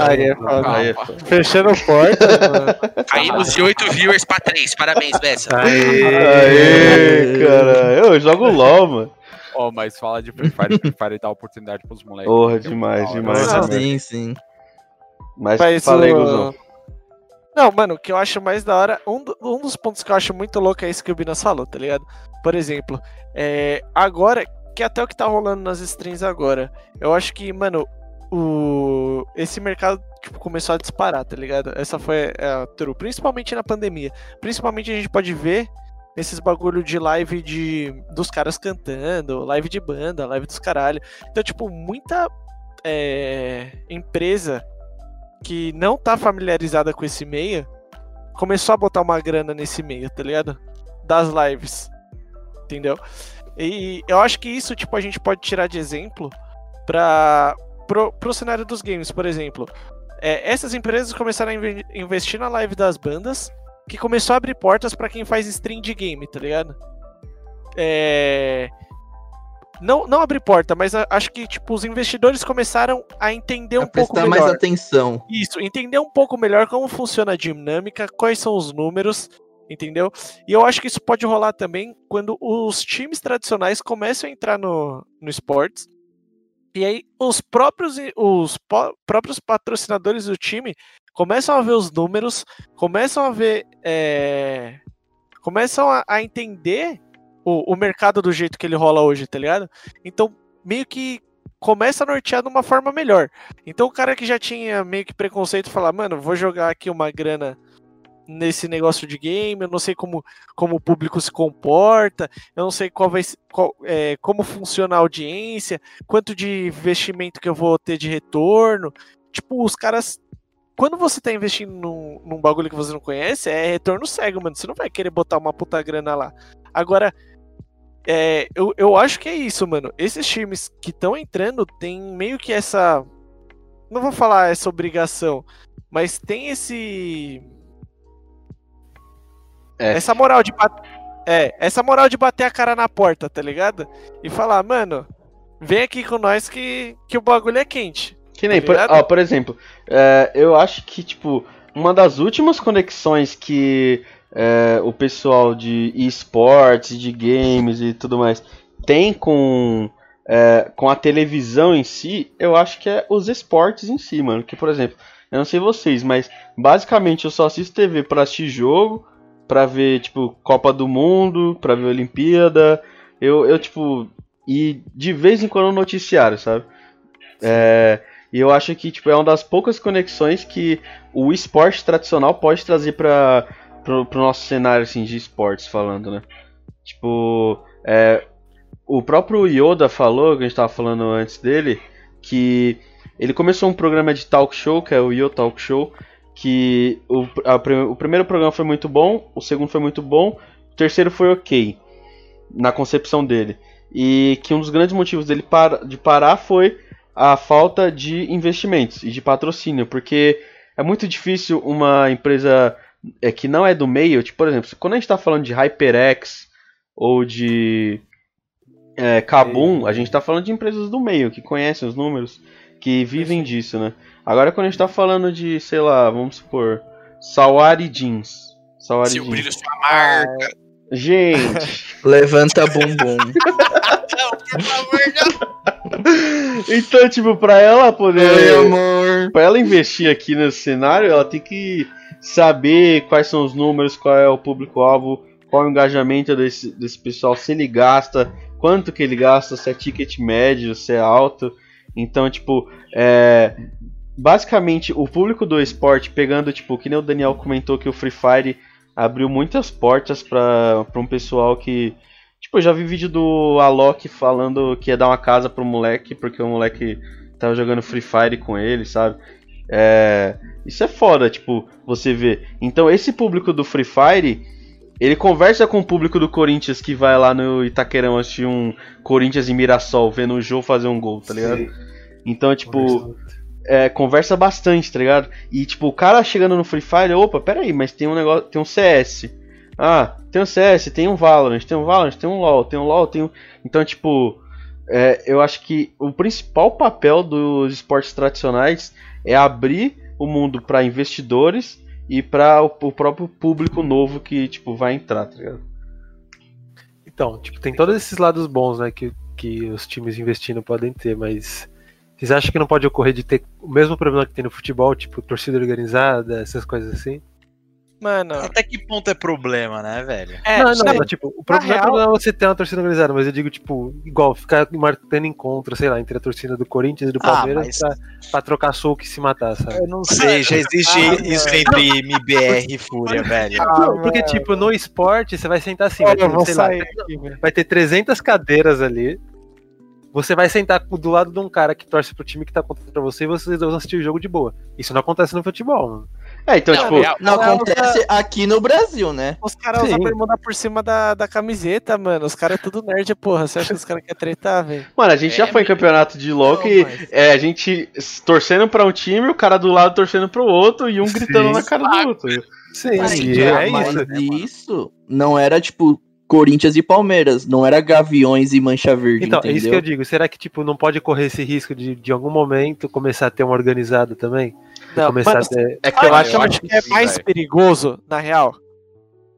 Aí é foda. Aí é foda. Fechando porta, mano. Caímos de 8 viewers pra 3. Parabéns, Bessa. Aê, Aê, cara. Eu jogo LOL, mano. Ó, mas fala de Free Fire, Free Fire dá oportunidade pros moleques. Porra, demais, demais. Sim, sim. Mas Mas fala aí, o- Guzão. Não, mano, o que eu acho mais da hora, um, do- um dos pontos que eu acho muito louco é isso que o Binas falou, tá ligado? Por exemplo, é, agora, que até o que tá rolando nas streams agora, eu acho que, mano, o, esse mercado tipo, começou a disparar, tá ligado? Essa foi a true, principalmente na pandemia. Principalmente a gente pode ver esses bagulho de live de dos caras cantando, live de banda, live dos caralho. Então, tipo, muita é, empresa que não tá familiarizada com esse meio começou a botar uma grana nesse meio, tá ligado? Das lives. Entendeu? E eu acho que isso, tipo, a gente pode tirar de exemplo para pro, pro cenário dos games, por exemplo. É, essas empresas começaram a inve- investir na live das bandas, que começou a abrir portas pra quem faz stream de game, tá ligado? É, não, não abrir porta, mas a- acho que tipo os investidores começaram a entender um Pra pouco prestar melhor. mais atenção. Isso, entender um pouco melhor como funciona a dinâmica, quais são os números, entendeu? E eu acho que isso pode rolar também quando os times tradicionais começam a entrar no, no esportes. E aí os próprios, os próprios patrocinadores do time começam a ver os números, começam a ver. é, começam a, a entender o, o mercado do jeito que ele rola hoje, tá ligado? Então, meio que começa a nortear de uma forma melhor. Então o cara que já tinha meio que preconceito falar, mano, vou jogar aqui uma grana nesse negócio de game, eu não sei como, como o público se comporta, eu não sei qual vai qual, é, como funciona a audiência, quanto de investimento que eu vou ter de retorno. Tipo, os caras. Quando você tá investindo num, num bagulho que você não conhece, é retorno cego, mano. Você não vai querer botar uma puta grana lá. Agora, é, eu, eu acho que é isso, mano. Esses times que estão entrando tem meio que essa. Não vou falar essa obrigação, mas tem esse. É. Essa moral de bat- É, essa moral de bater a cara na porta, tá ligado? E falar, mano, vem aqui com nós que, que o bagulho é quente. Que nem, Tá por, ó, por exemplo, é, eu acho que, tipo, uma das últimas conexões que é, o pessoal de esportes, de games e tudo mais tem com, é, com a televisão em si, eu acho que é os esportes em si, mano. Que, por exemplo, eu não sei vocês, mas basicamente eu só assisto TV pra assistir jogo, pra ver, tipo, Copa do Mundo, pra ver Olimpíada. Eu, eu tipo, e de vez em quando noticiário, sabe? É, e eu acho que tipo, é uma das poucas conexões que o esporte tradicional pode trazer para pro, pro nosso cenário assim, de esportes falando, né? Tipo, é, o próprio Yoda falou, que a gente tava falando antes dele, que ele começou um programa de talk show, que é o Yo Talk Show, que o, a o primeiro programa foi muito bom, o segundo foi muito bom, o terceiro foi ok, na concepção dele. E que um dos grandes motivos dele para, de parar foi a falta de investimentos e de patrocínio, porque é muito difícil uma empresa é, que não é do meio, tipo, por exemplo, quando a gente está falando de HyperX ou de é, Kabum, a gente está falando de empresas do meio, que conhecem os números, que vivem disso, né? Agora quando a gente está falando de, sei lá, vamos supor, Sawari Jeans. Sawari Seu Jeans. brilho, sua marca. Gente, Levanta bumbum. Não, por favor, não. então, tipo, pra ela poder. Oi, amor. Pra ela investir aqui nesse cenário, ela tem que saber quais são os números, qual é o público-alvo, qual é o engajamento desse, desse pessoal, se ele gasta, quanto que ele gasta, se é ticket médio, se é alto. Então, tipo, é, basicamente o público do esporte pegando, tipo, que nem o Daniel comentou que o Free Fire abriu muitas portas pra pra um pessoal que. Tipo, eu já vi vídeo do Alok falando que ia dar uma casa pro moleque, porque o moleque tava jogando Free Fire com ele, sabe? É, isso é foda, tipo, você vê. Então, esse público do Free Fire, ele conversa com o público do Corinthians que vai lá no Itaquerão assistir um Corinthians e Mirassol, vendo o jogo fazer um gol, tá ligado? Então, tipo, é, conversa bastante, tá ligado? E tipo, o cara chegando no Free Fire, opa, peraí, mas tem um negócio, tem um CS. Ah, tem um CS, tem um Valorant, tem um Valorant, tem um LoL, tem um LoL, tem um... Então, tipo, é, eu acho que o principal papel dos esportes tradicionais é abrir o mundo para investidores e para o, o próprio público novo que, tipo, vai entrar, tá ligado? Então, tipo, tem todos esses lados bons, né, que, que os times investindo podem ter, mas vocês acham que não pode ocorrer de ter o mesmo problema que tem no futebol, tipo, torcida organizada, essas coisas assim? Mano, Até que ponto é problema, né, velho? é, não, não, tipo, o problema, real- não é problema você ter uma torcida organizada, mas eu digo, tipo, igual, ficar marcando encontro, sei lá, entre a torcida do Corinthians e do Ah, Palmeiras mas- pra, pra trocar soco e se matar, sabe? Eu não sei, já existe Ah, isso entre MBR e Fúria, velho. Ah, Não, porque, mano. tipo, no esporte, você vai sentar assim, Olha, vai ter, sei lá, aqui, vai ter 300 cadeiras ali. Você vai sentar do lado de um cara que torce pro time que tá contra você e vocês dois vão assistir o jogo de boa. Isso não acontece no futebol, mano. É, então, Não, tipo. Não acontece aqui no Brasil, né? Os caras usam Sim. bermuda por cima da, da camiseta, mano. Os caras é tudo nerd, porra. Você acha que os caras querem tretar, velho? mano, a gente já É, foi em campeonato de LoL Não, que mas- é a gente torcendo pra um time, o cara do lado torcendo pro outro e um gritando Sim. na cara do outro. Sim, Mas, é mas isso. isso não era, tipo, Corinthians e Palmeiras, não era Gaviões e Mancha Verde, Então, é entendeu? isso que eu digo. Será que, tipo, não pode correr esse risco de, de algum momento, começar a ter uma organizada também? Não, começar mano, ter... É que eu Ah, acho. eu acho que é sim, mais velho. perigoso, na real.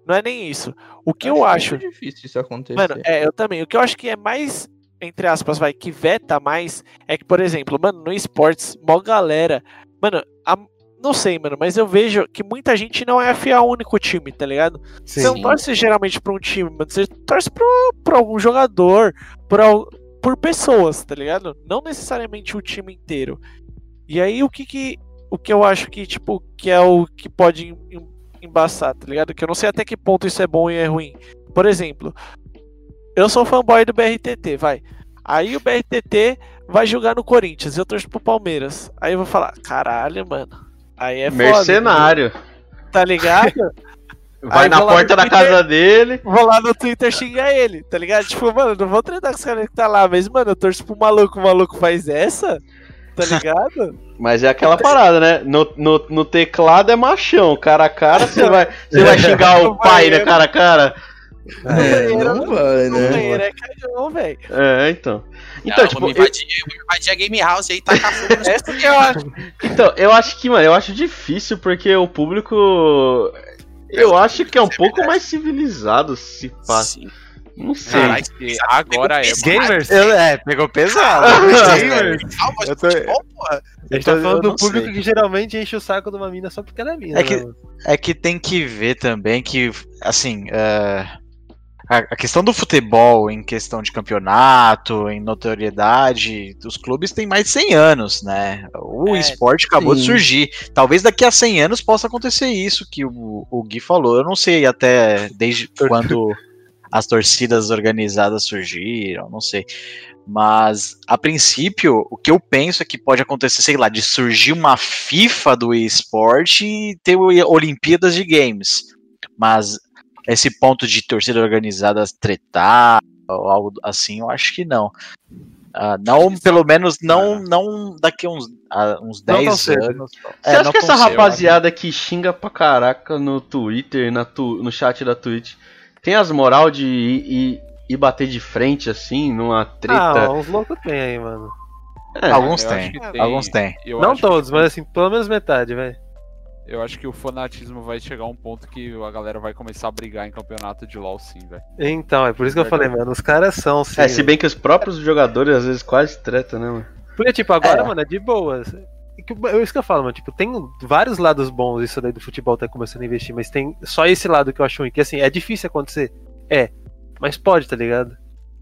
Não é nem isso. O que eu acho. muito difícil isso acontecer. Mano, é, eu também. O que eu acho que é mais, entre aspas, vai, que veta mais, é que, por exemplo, mano, no esportes, mó galera. Mano, a- não sei, mano, mas eu vejo que muita gente não é fiel ao único time, tá ligado? Sim. Você não torce geralmente pra um time, mano. Você torce pro, pra algum jogador, por, al- por pessoas, tá ligado? Não necessariamente o time inteiro. E aí, o que que. O que eu acho que, tipo, que é o que pode em- em- embaçar, tá ligado? Que eu não sei até que ponto isso é bom e é ruim. Por exemplo, eu sou fanboy do BRTT, vai. Aí o BRTT vai jogar no Corinthians e eu torço pro Palmeiras. Aí eu vou falar, caralho, mano. Aí é foda, Mercenário. tá ligado? Vai Aí na porta da Twitter. casa dele. vou lá no Twitter xingar ele, tá ligado? Tipo, mano, não vou treinar com os caras que tá lá, mas, mano, eu torço pro maluco, o maluco faz essa, tá ligado? Mas é aquela parada, né? No, no, no teclado é machão. Cara a cara, você vai, você vai xingar o pai, né? Cara a cara. É, não vai, O né? banheiro é cagão, velho. É, então. Então, Não, tipo, vamos eu, invadir, vamos invadir a Game House aí, tacar fogo Essa que eu acho. então, eu acho que, mano, eu acho difícil porque o público. Eu acho que é um pouco mais civilizado se passa. Não sei. Caralho, agora é. Gamers? Eu, é, pegou pesado. Calma, Eu tô-. A gente tá Eu- falando eu do não público sei. que geralmente enche o saco de uma mina só porque ela é mina. É que- né, mano? É que tem que ver também que, assim, é, a, questão do futebol em questão de campeonato, em notoriedade, os clubes têm mais de 100 anos, né? O É, esporte acabou de sim. surgir. Talvez daqui a 100 anos possa acontecer isso que o, o Gui falou. Eu não sei até desde quando as torcidas organizadas surgiram, não sei. Mas, a princípio, o que eu penso é que pode acontecer, sei lá, de surgir uma FIFA do esporte e ter Olimpíadas de Games. Mas esse ponto de torcida organizada tretar ou algo assim, eu acho que não. Ah, não, pelo menos não, não daqui a uns, a uns Não tão 10 cedo. anos. Você É, acha não que essa rapaziada que xinga pra caraca no Twitter, na tu- no chat da Twitch, tem as moral de ir, ir- ir bater de frente assim, numa treta? Ah, uns loucos tem aí, mano. É, Alguns que tem. alguns têm. Eu não todos, mas assim, pelo menos metade, velho. Eu acho que o fanatismo vai chegar a um ponto que a galera vai começar a brigar em campeonato de LoL sim, velho. Então, é por isso que eu falei, mano, os caras são sim. É, se bem que os próprios jogadores às vezes quase tretam, né, mano? Porque, tipo, agora, É. mano, é de boas. É que- É isso que eu falo, mano. Tipo, tem vários lados bons isso daí do futebol tá começando a investir, mas tem só esse lado que eu acho ruim, que assim, é difícil acontecer. É. Mas pode, tá ligado?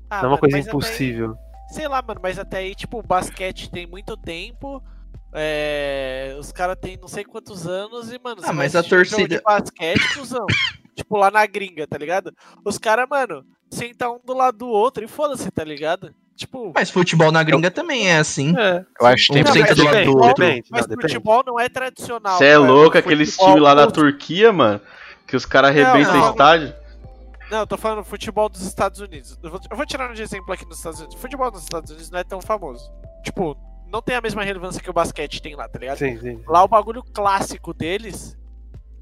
Ah, não é uma mano, coisa até aí- impossível. sei lá, mano, mas até aí, tipo, o basquete tem muito tempo. É, os caras têm não sei quantos anos e, mano, Ah, você mas a torcida- de basquete, cuzão. tipo, lá na gringa, tá ligado? Os caras, mano, sentam um do lado do outro e foda-se, tá ligado? Tipo, Mas futebol na gringa também é assim. É. Eu acho que tem Não, senta mas do lado do outro. Depende, mas não, futebol não é tradicional. Você é mano. louco, aqueles Futebol- times lá da Turquia, mano, que os caras arrebentam estádio. Não, eu tô falando futebol dos Estados Unidos. Eu vou, eu vou tirar um de exemplo aqui nos Estados Unidos. Futebol nos Estados Unidos não é tão famoso. Tipo, não tem a mesma relevância que o basquete tem lá, tá ligado? Sim, sim. Lá o bagulho clássico deles.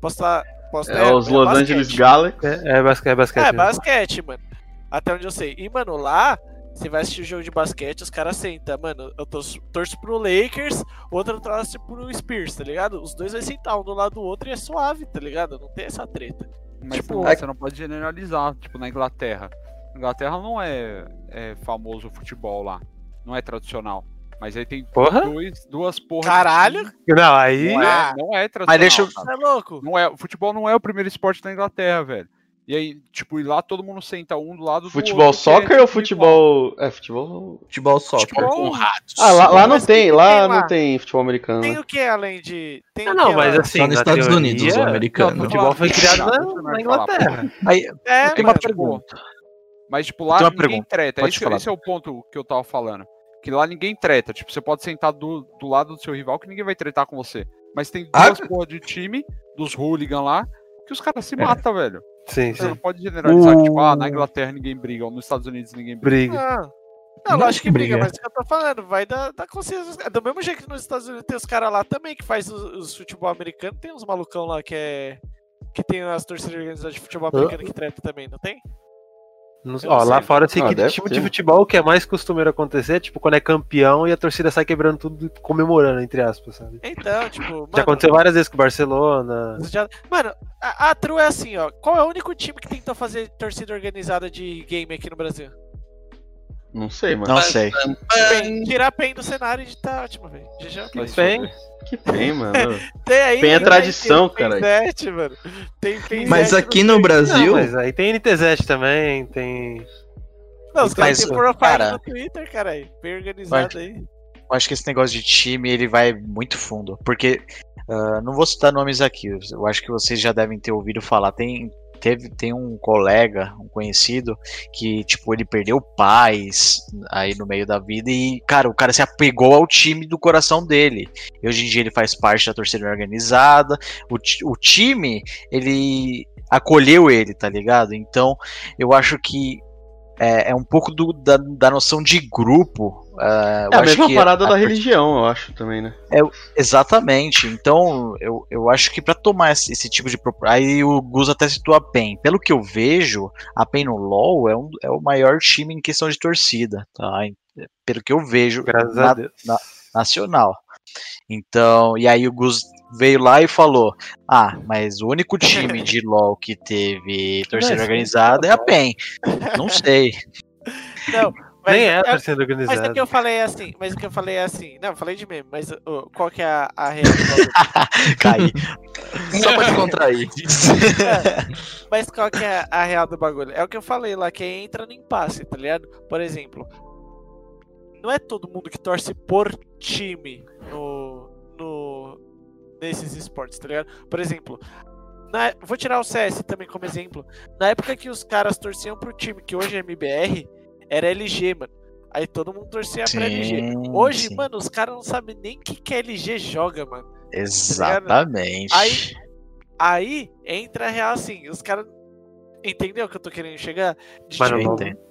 Posso tá. Posso É, os Los basquete. Angeles Galaxy. É, é basquete, é basquete. É, mesmo. basquete, mano. Até onde eu sei. E, mano, lá, você vai assistir o jogo de basquete, os caras sentam. Mano, eu torço, torço pro Lakers, o outro torce pro Spears, tá ligado? Os dois vai sentar um do lado do outro e é suave, tá ligado? Não tem essa treta. Mas Tipo, você não pode generalizar, tipo, na Inglaterra. Na Inglaterra não é, é famoso o futebol lá. Não é tradicional. Mas aí tem Porra? dois, duas porras. Caralho! Não, aí. Não é, não é tradicional. deixa eu-. Você é louco? Não é, o futebol não é o primeiro esporte da Inglaterra, velho. E aí, tipo, e lá todo mundo senta um do lado do Futebol outro. porque é soccer ou tudo igual. futebol. É, futebol. Futebol soccer. Futebol com ratos. Ah, lá, lá não Mas tem, tem lá não tem futebol americano. Tem né? o que além de. Tem Ah, não, mas assim. Só nos Estados teoria, Unidos, o não, americano. o futebol foi criado na, na. Inglaterra. Aí, É, tem uma pergunta. Mas, tipo, lá Tem uma ninguém pergunta. treta. Esse, esse é o ponto que eu tava falando. Que lá ninguém treta. Tipo, você pode sentar do, do lado do seu rival que ninguém vai tretar com você. Mas tem Ah, duas porra de time, dos hooligan lá, que os caras se matam, velho. Sim, Você não sim. pode generalizar que, tipo, ah, na Inglaterra ninguém briga, ou nos Estados Unidos ninguém briga. Briga. Não, não, Não lógico que briga, briga. mas é o que eu tô falando, vai da, da consciência dos caras. Do mesmo jeito que nos Estados Unidos tem os caras lá também que faz os, os futebol americano, tem uns malucão lá que é. Que tem as torcidas organizadas de futebol americano que treta também, não tem? Não- ó, lá sei. fora eu sei Ah, que time ter. de futebol o que é mais costumeiro acontecer é tipo quando é campeão e a torcida sai quebrando tudo, comemorando, entre aspas, sabe? Então, tipo, Já mano, aconteceu várias vezes com o Barcelona. já- mano, a, a True é assim, ó. Qual é o único time que tentou fazer torcida organizada de game aqui no Brasil? Não sei, mano. Não sei. Pen, tirar PEN do cenário e tá ótimo, velho. GG. Que tem, mano. Tem aí. PEN é tem tradição, tem caralho. PEN7, mano. Tem PEN7 Mas aqui no não, Brasil, mas aí tem NTZ também, tem. Não, os caras Mas, têm profile cara, no Twitter, caralho. Bem organizado aí. Eu acho que esse negócio de time ele vai muito fundo. Porque, ah, não vou citar nomes aqui, eu acho que vocês já devem ter ouvido falar. Tem, teve, tem um colega, um conhecido, que, tipo, ele perdeu pais aí no meio da vida e, cara, o cara se apegou ao time do coração dele. E hoje em dia ele faz parte da torcida organizada. O, o time, ele acolheu ele, tá ligado? Então, eu acho que. É, é um pouco do- da, da noção de grupo. Eu É a mesma que parada a- da a religião, eu acho também, né? Exatamente. Então, eu, eu acho que pra tomar esse, esse tipo de. Aí o Gus até citou a PEN. Pelo que eu vejo, a PEN no LoL é, um, é o maior time em questão de torcida, tá? Pelo que eu vejo, Graças na- na- nacional. Então, e aí o Gus veio lá e falou: Ah, mas o único time de LoL que teve torcida Mas- organizada é a PEN. Não sei. Não, mas Nem é a torcida Mas o organizada. que eu falei é assim, mas o que eu falei é assim. Não, eu falei de meme, mas ô, qual que é a, a real do bagulho? Caí. só pra descontrair. É, mas qual que é a real do bagulho? É o que eu falei lá, que entra no impasse, tá ligado? Por exemplo, não é todo mundo que torce por time no, no nesses esportes, tá ligado? Por exemplo, na- vou tirar o CS também como exemplo. Na época que os caras torciam pro time que hoje é MBR, era LG, mano. Aí todo mundo torcia pra LG. Sim, Hoje, sim. mano, os caras não sabem nem o que, que LG joga, mano. Exatamente. Aí- Aí entra a real assim, os caras. Entendeu o que eu tô querendo chegar? De, Mas não- tipo,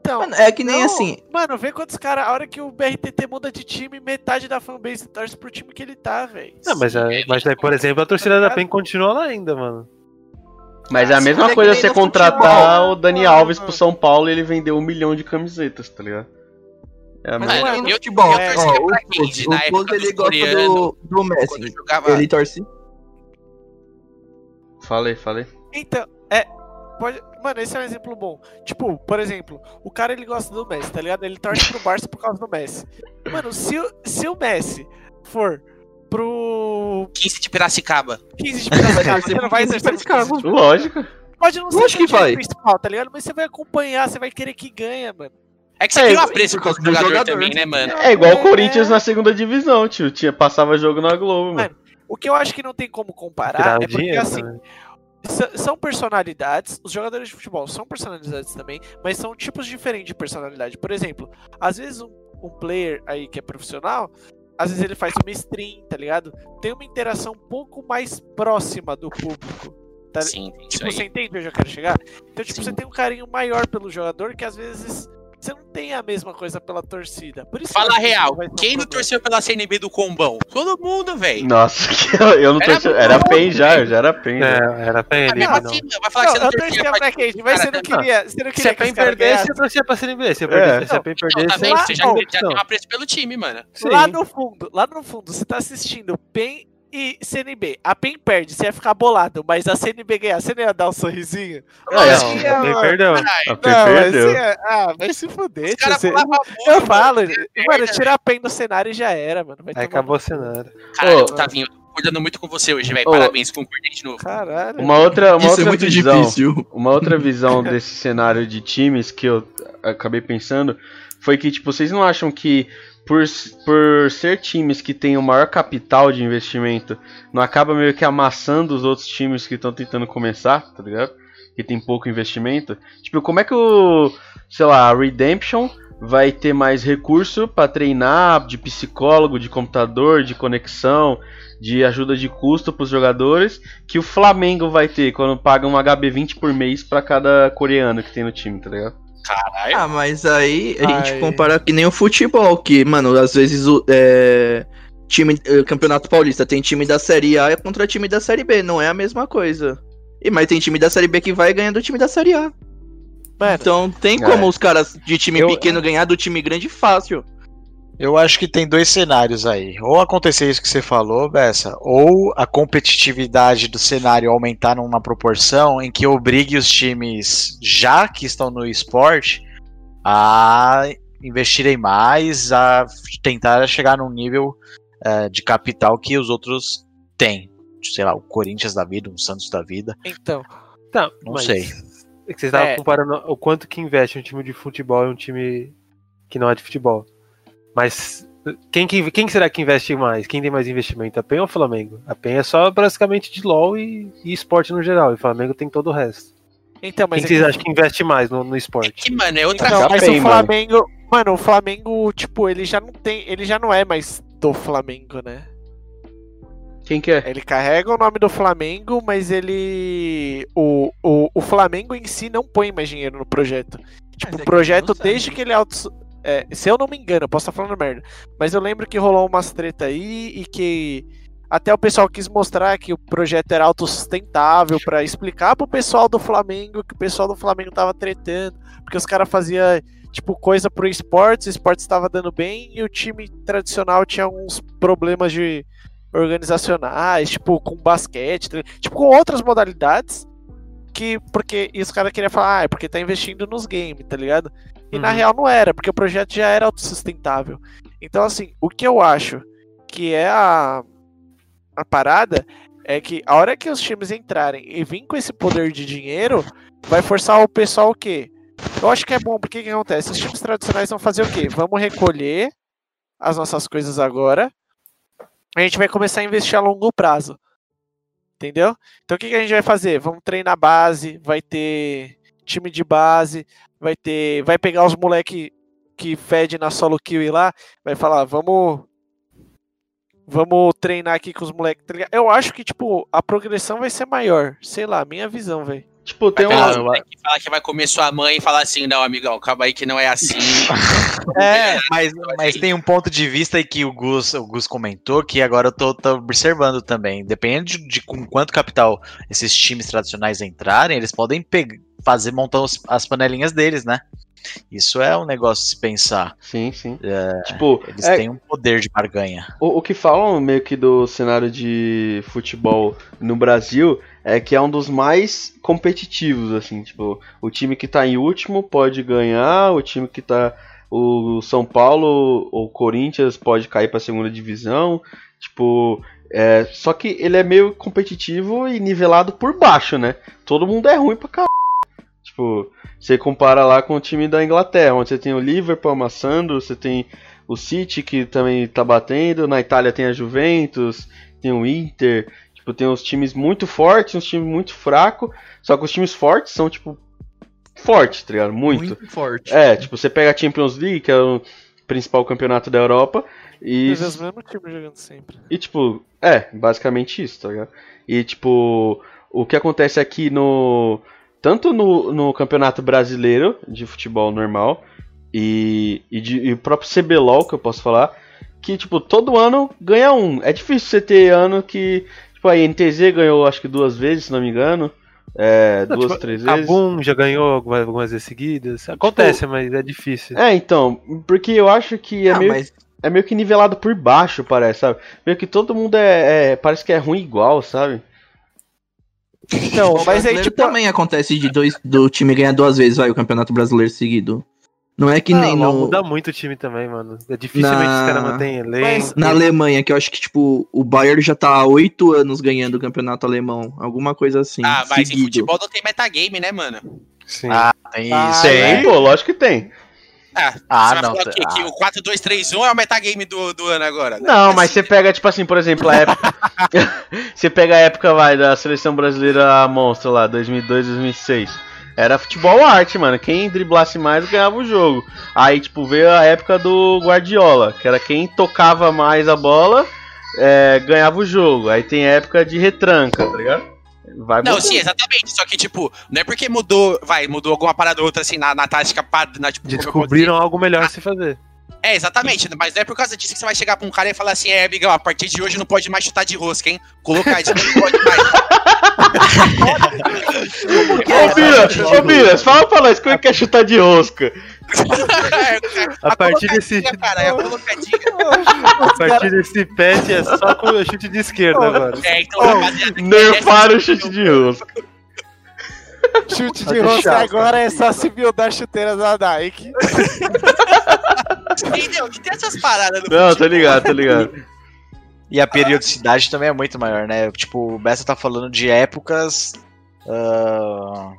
então, Mano, é que nem não, assim. Mano, vê quantos caras. A hora que o BRTT muda de time, metade da fanbase torce pro time que ele tá, velho. Não, mas, é- mas aí, por exemplo, a torcida da PEN continua lá ainda, mano. Mas é a mesma é coisa você contratar futebol. o Dani Mano. Alves pro São Paulo e ele vender um milhão de camisetas, tá ligado? É a Mas mesma... Mano, é no eu- futebol. eu torcia Ó, pra Na época dos ele gosta do, do Quando Messi. eu jogava. Ele torce. Falei, falei. Então, é. Pode... Mano, esse é um exemplo bom. Tipo, por exemplo, o cara ele gosta do Messi, tá ligado? Ele torce pro Barça por causa do Messi. Mano, se se o Messi for pro 15 de Piracicaba. 15 de Piracicaba, você não vai Vai exercer torcer pro no 15 de Lógico. Pode não ser Lógico o que vai. principal, tá ligado? Mas você vai acompanhar, você vai querer que ganha, mano. É que você É, cria um apreço por com o causa do jogador, jogador. também, né, mano? É igual o É, Corinthians é. na segunda divisão, tio. Tinha, passava jogo na Globo, mano. O que eu acho que não tem como comparar Tirar é porque, dinheiro assim, s- são personalidades, os jogadores de futebol são personalidades também, mas são tipos diferentes de personalidade. Por exemplo, às vezes um, um player aí que é profissional, às vezes ele faz uma stream, tá ligado? Tem uma interação um pouco mais próxima do público. Tá? Sim, Tipo, você entende onde eu quero chegar? Então, tipo, Sim. você tem um carinho maior pelo jogador que às vezes você não tem a mesma coisa pela torcida. Por isso Fala que real, quem não torceu pela CNB do Combão? Todo mundo, velho. Nossa, que eu, eu não Era torci. Era PEN já, eu já era PEN. já. É, era PEN, Ah, não. assim, mano, vai falar Não, que você não eu torcia torcia pra pra quem, mas você não queria, você não Se queria a que os PEN perdesse, eu torcia pra CNB. Se, É. se a Não, PEN Não, perdesse, também, lá- você já, não. tem um apreço pelo time, mano. Lá no fundo, lá no fundo, você tá assistindo PEN e CNB. A PEN perde, você ia ficar bolado, mas a CNB ganhar, você não ia dar um sorrisinho? É, Não, Lógico que a ia, PEN perdeu. A PEN Não, perdeu. ia- Ah, vai se fuder, Os tio, você- Eu falo, Merda, mano, tirar a PEN do cenário e já era, mano. Vai Aí acabou o cenário. Caralho, Ô. Tavinho, tô cuidando muito com você hoje, velho. Ô. Parabéns, concordei de novo. Caralho. Uma outra, uma Isso outra é muito visão. difícil. Uma outra visão desse cenário de times que eu acabei pensando foi que, tipo, vocês não acham que por, por ser times que têm o maior capital de investimento, não acaba meio que amassando os outros times que estão tentando começar, tá ligado? Que tem pouco investimento? Tipo, como é que o, sei lá, a Redemption vai ter mais recurso pra treinar de psicólogo, de computador, de conexão, de ajuda de custo pros jogadores, que o Flamengo vai ter quando paga um HB20 por mês pra cada coreano que tem no time, tá ligado? Caralho. Ah, mas aí a gente Ai. compara que nem o futebol, que, mano, às vezes o é, time, eh, Campeonato Paulista tem time da Série A contra time da Série B, não é a mesma coisa. E mas tem time da Série B que vai ganhando o time da Série A. Mano, Então tem É. como os caras de time Eu- pequeno ganhar do time grande fácil. Eu acho que tem dois cenários aí. Ou acontecer isso que você falou, Bessa, ou a competitividade do cenário aumentar numa proporção em que obrigue os times já que estão no esporte a investirem mais, a tentar chegar num nível eh, de capital que os outros têm. Sei lá, o Corinthians da vida, um Santos da vida. então. Tá, Não mas sei. É que vocês estavam É. comparando o quanto que investe um time de futebol e um time que não é de futebol. Mas quem, que- quem será que investe mais? Quem tem mais investimento? A PEN ou o Flamengo? A PEN é só basicamente de LOL e, e esporte no geral. E o Flamengo tem todo o resto. Então, mas quem é vocês que- acham que investe mais no, no É esporte? que, mano, é outra Não, mas o mano. Flamengo. Mano, o Flamengo, tipo, ele já não tem. Ele já não é mais do Flamengo, né? Quem que é? Ele carrega o nome do Flamengo, mas ele. O, o, o Flamengo em si não põe mais dinheiro no projeto. Tipo, é o que projeto, desde que ele é auto. É, se eu não me engano, eu posso estar falando merda. Mas eu lembro que rolou umas treta aí e que até o pessoal quis mostrar que o projeto era autossustentável pra explicar pro pessoal do Flamengo que o pessoal do Flamengo tava tretando, porque os caras faziam tipo coisa pro esportes, o esportes estava dando bem e o time tradicional tinha alguns problemas de organizacionais, tipo com basquete, tipo com outras modalidades que porque os caras queriam falar, ah, é porque tá investindo nos games, tá ligado? E na Uhum. real não era, porque o projeto já era autossustentável. Então assim, o que eu acho que é a a parada é que a hora que os times entrarem e vir com esse poder de dinheiro, vai forçar o pessoal o quê? Eu acho que é bom, porque o que acontece? Os times tradicionais vão fazer o quê? Vamos recolher as nossas coisas agora. A gente vai começar a investir a longo prazo. Entendeu? Então o que, que a gente vai fazer? Vamos treinar base, vai ter time de base, vai ter. Vai pegar os moleque que fede na solo kill lá, vai falar, vamos. Vamos treinar aqui com os moleques. tá? Eu acho que, tipo, a progressão vai ser maior. Sei lá, minha visão, velho. Tipo, tem Aquela um. moleque que fala que vai comer sua mãe e falar assim, não, amigão, calma aí que não é assim. É, mas, mas tem um ponto de vista aí que o Gus, o Gus comentou que agora eu tô, tô observando também. Depende de, de com quanto capital esses times tradicionais entrarem, eles podem peg- fazer, montar os- as panelinhas deles, né? Isso é um negócio de se pensar. Sim, sim. É, Tipo, Eles é, têm um poder de barganha. O, o que falam meio que do cenário de futebol no Brasil é que é um dos mais competitivos, assim, tipo, o time que tá em último pode ganhar, o time que tá o São Paulo ou Corinthians pode cair pra segunda divisão, tipo, é, só que ele é meio competitivo e nivelado por baixo, né? Todo mundo é ruim pra caralho. Tipo, você compara lá com o time da Inglaterra, onde você tem o Liverpool amassando, você tem o City que também tá batendo, na Itália tem a Juventus, tem o Inter, tipo, tem os times muito fortes, uns times muito fracos, só que os times fortes são, tipo, fortes, tá ligado? Muito. forte. É, tipo, você pega a Champions League, que é o principal campeonato da Europa, e, Mas é os mesmos times jogando sempre. e tipo, é, basicamente isso, tá ligado? E tipo, o que acontece aqui no. Tanto no, no Campeonato Brasileiro de futebol normal e, e, de, e o próprio CBLOL, que eu posso falar, que tipo, todo ano ganha um. É difícil você ter ano que. Tipo, a NTZ ganhou acho que duas vezes, se não me engano. É, Não, duas, tipo, três A vezes. Boom já ganhou algumas, algumas vezes seguidas. Acontece, mas é difícil. É, então, porque eu acho que é Ah, meio mas é meio que nivelado por baixo, parece, sabe? Meio que todo mundo é, é- parece que é ruim igual, sabe? Então, mas aí, brasileiro tipo. também acontece de dois, do time ganhar duas vezes, vai, o Campeonato Brasileiro seguido. Não é que Ah, nem no, muda muito o time também, mano. É dificilmente Na- os caras mantêm elenco. Mas- na Alemanha, que eu acho que, tipo, o Bayern já tá há oito anos ganhando o Campeonato Alemão. Alguma coisa assim. ah, mas em seguido. futebol não tem metagame, né, mano? Sim. Ah, tem Ah, isso Tem, aí. pô, lógico que tem. Ah, Ah, você vai não, falar o quê? tá- Que o 4-2-3-1 é o metagame do, do ano agora? Não, É mas assim, você pega, tipo assim, por exemplo, a época. você pega a época, vai, da seleção brasileira monstro lá, 2002, 2006. Era futebol arte, mano. Quem driblasse mais ganhava o jogo. Aí, tipo, veio a época do Guardiola, que era quem tocava mais a bola, é, ganhava o jogo. Aí tem época de retranca, tá ligado? Vai Não, mudando. sim, exatamente. Só que, tipo, não é porque mudou, vai, mudou alguma parada ou outra, assim, na, na tática, na, tipo, Descobriram algo melhor a se fazer. É, exatamente, mas não é por causa disso que você vai chegar pra um cara e falar assim, é, amigão, a partir de hoje não pode mais chutar de rosca, hein? Colocadinho não pode mais. Ô, Bira, ô, Bira, fala pra nós como é que é chutar de rosca. A partir desse, Cara, é a a partir desse patch é só com o chute de esquerda agora. É, então, rapaziada, Nerfaram o chute de rosca. Chute Tá de rosca chato. agora é só se buildar chuteira da Nike. entendeu? Que tem essas paradas no Não, tô futebol. ligado, tô ligado. E a periodicidade também é muito maior, né? Tipo, o Bessa tá falando de épocas. ah,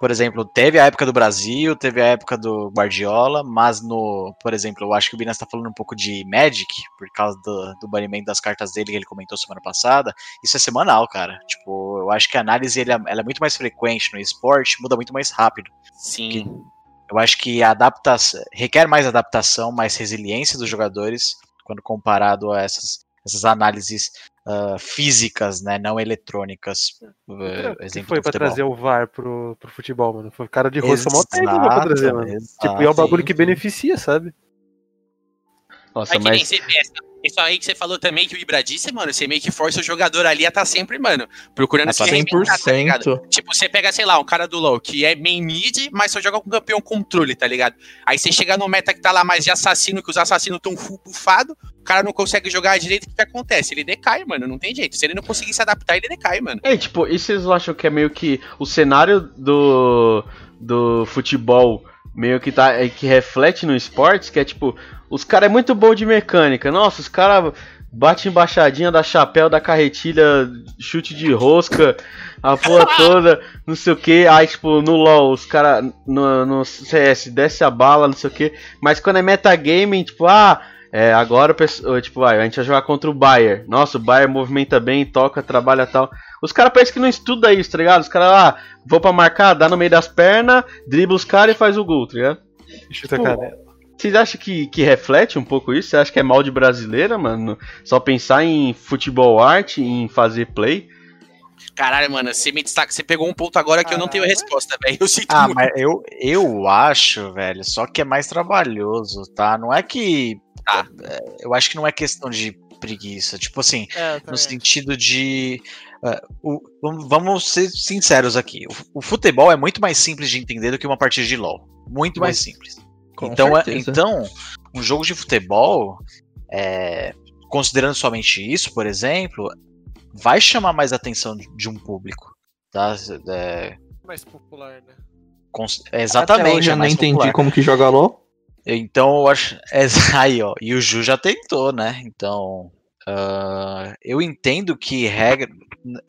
por exemplo, teve a época do Brasil, teve a época do Guardiola, mas no. Por exemplo, eu acho que o Binas tá falando um pouco de Magic, por causa do, do banimento das cartas dele que ele comentou semana passada. Isso é semanal, cara. Tipo, eu acho que a análise ele é, ela é muito mais frequente no esporte, muda muito mais rápido. Sim. Eu acho que a adaptação requer mais adaptação, mais resiliência dos jogadores quando comparado a essas, essas análises ah, físicas, né, não eletrônicas. Uh, que exemplo foi futebol. trazer o VAR pro, pro futebol, mano? Foi cara de rosca mó técnica pra trazer, mano. exato. Tipo, e é um bagulho que Sim. beneficia, sabe? Nossa, nem mas. Isso aí que você falou também, que o Ibra disse, mano, você meio que força o jogador ali a estar sempre, mano, procurando É, se tá reinventar, tá ligado? 100%. Tipo, você pega, sei lá, um cara do LoL que é main mid, mas só joga com campeão controle, tá ligado? Aí você chega no meta que tá lá mais de assassino, que os assassinos tão full buffado, o cara não consegue jogar direito, o que, que acontece? Ele decai, mano, não tem jeito. Se ele não conseguir se adaptar, ele decai, mano. É, tipo, e vocês acham que é meio que o cenário do, do futebol meio que tá é, que reflete no esportes, que é tipo, os caras é muito bom de mecânica. Nossa, os caras bate embaixadinha da chapéu, da carretilha, chute de rosca, a porra toda, não sei o que. Aí, tipo, no LoL, os caras no, no CS desce a bala, não sei o que. Mas quando é metagaming, tipo, ah, é, agora, tipo, ah, a gente vai jogar contra o Bayer. Nossa, o Bayer movimenta bem, toca, trabalha tal. Os caras parecem que não estudam isso, tá ligado? Os caras lá, vão pra marcar, dá no meio das pernas, dribla os caras e faz o gol, tá ligado? Chuta Tipo, a canela. Vocês acham que, que reflete um pouco isso? Você acha que é mal de brasileira, mano? Só pensar em futebol arte, em fazer play? Caralho, mano, você me destaca, você pegou um ponto agora que eu não tenho resposta, velho. Eu sinto Ah, muito. mas eu, eu acho, velho, só que é mais trabalhoso, tá? Não é que. Tá. é, Eu acho que não é questão de preguiça. Tipo assim, É, no sentido de. Ah, o- vamos- vamos ser sinceros aqui. O, o futebol é muito mais simples de entender do que uma partida de LOL. Muito mais simples. Então, é- então, um jogo de futebol, é, considerando somente isso, por exemplo, vai chamar mais atenção de, de um público. Tá? É, mais popular, né? cons- Até exatamente. hoje é eu não mais entendi popular. como que joga LOL. Então eu acho. é, aí, ó. E o Ju já tentou, né? Então. ah, eu entendo que regra.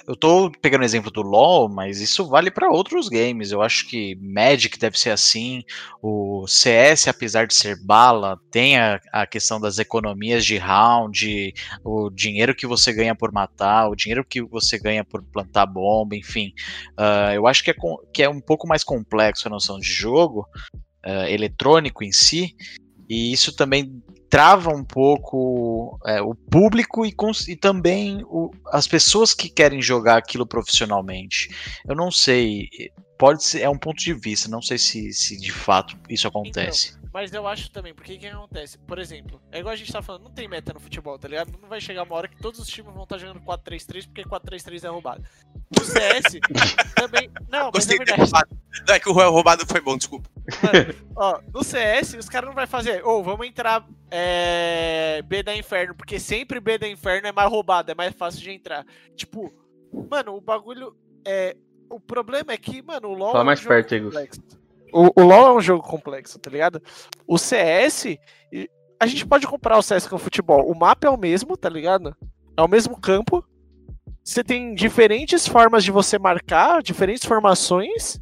Eu tô pegando o exemplo do LoL, mas isso vale para outros games. Eu acho que Magic deve ser assim. O CS, apesar de ser bala, tem a, a questão das economias de round, o dinheiro que você ganha por matar, o dinheiro que você ganha por plantar bomba, enfim. Ah, eu acho que é, que é um pouco mais complexo a noção de jogo eh, eletrônico em si, e isso também trava um pouco eh, o público e, e também o- as pessoas que querem jogar aquilo profissionalmente. Eu não sei, pode ser, é um ponto de vista, não sei se, se de fato isso acontece. Mas eu acho também, porque o que acontece? Por exemplo, é igual a gente tá falando, não tem meta no futebol, tá ligado? Não vai chegar uma hora que todos os times vão estar jogando 4-3-3 porque 4-3-3 é roubado. No CS, também. Não, mas Gostei é do verdade. roubado. Não, é que o roubado foi bom, desculpa. Mano, ó, no CS, os caras não vai fazer, ou vamos entrar é, B da Inferno, porque sempre B da Inferno é mais roubado, é mais fácil de entrar. Tipo, mano, o bagulho é. O problema é que, mano, o LoL. Fala é um mais jogo perto Gus. complexo. O, o LoL é um jogo complexo, tá ligado? O CS. e- A gente pode comparar o CS com o futebol. O mapa é o mesmo, tá ligado? É o mesmo campo. Você tem diferentes formas de você marcar, diferentes formações.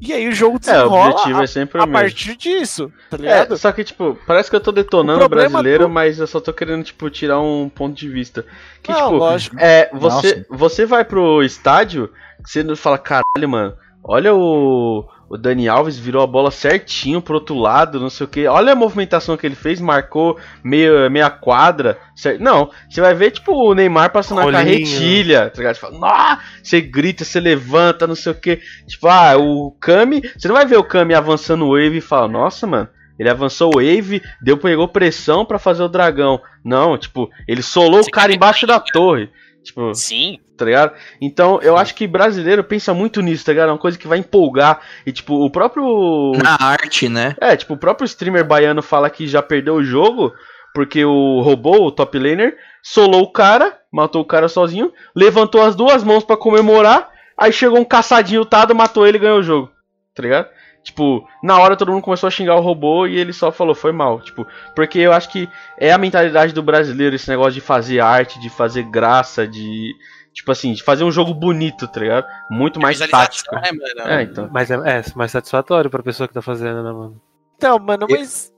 E aí o jogo É, o desenrola objetivo a, é sempre a o mesmo. partir disso, tá ligado? É, só que, tipo, parece que eu tô detonando O o brasileiro, do- mas eu só tô querendo, tipo, tirar um ponto de vista. Que, Não, tipo, lógico. é, você, você vai pro estádio, você não fala, caralho, mano, olha o, o Dani Alves virou a bola certinho pro outro lado, não sei o que. Olha a movimentação que ele fez, marcou meia, meia quadra. certo? Não, você vai ver, tipo, o Neymar passando na Rolinho. carretilha, tá ligado? Você fala, você grita, você levanta, não sei o que. Tipo, ah, o Kami, você não vai ver o Kami avançando o wave e fala, nossa, mano. Ele avançou o wave, deu, pegou pressão pra fazer o dragão. Não, tipo, ele solou o cara embaixo da torre. Tipo, Sim. tá ligado? Então, eu acho que brasileiro pensa muito nisso, tá ligado? É uma coisa que vai empolgar. E, tipo, o próprio. Na arte, né? É, tipo, o próprio streamer baiano fala que já perdeu o jogo porque o robô, o top laner, solou o cara, matou o cara sozinho, levantou as duas mãos pra comemorar, aí chegou um caçadinho tado, matou ele e ganhou o jogo. Tá ligado? Tipo, na hora todo mundo começou a xingar o robô e ele só falou, foi mal. Tipo, porque eu acho que é a mentalidade do brasileiro esse negócio de fazer arte, de fazer graça, de. Tipo assim, de fazer um jogo bonito, tá ligado? Muito mais tático. né, mano? É, então. Mas é, é mais satisfatório pra pessoa que tá fazendo, né, mano? Então, mano, mas.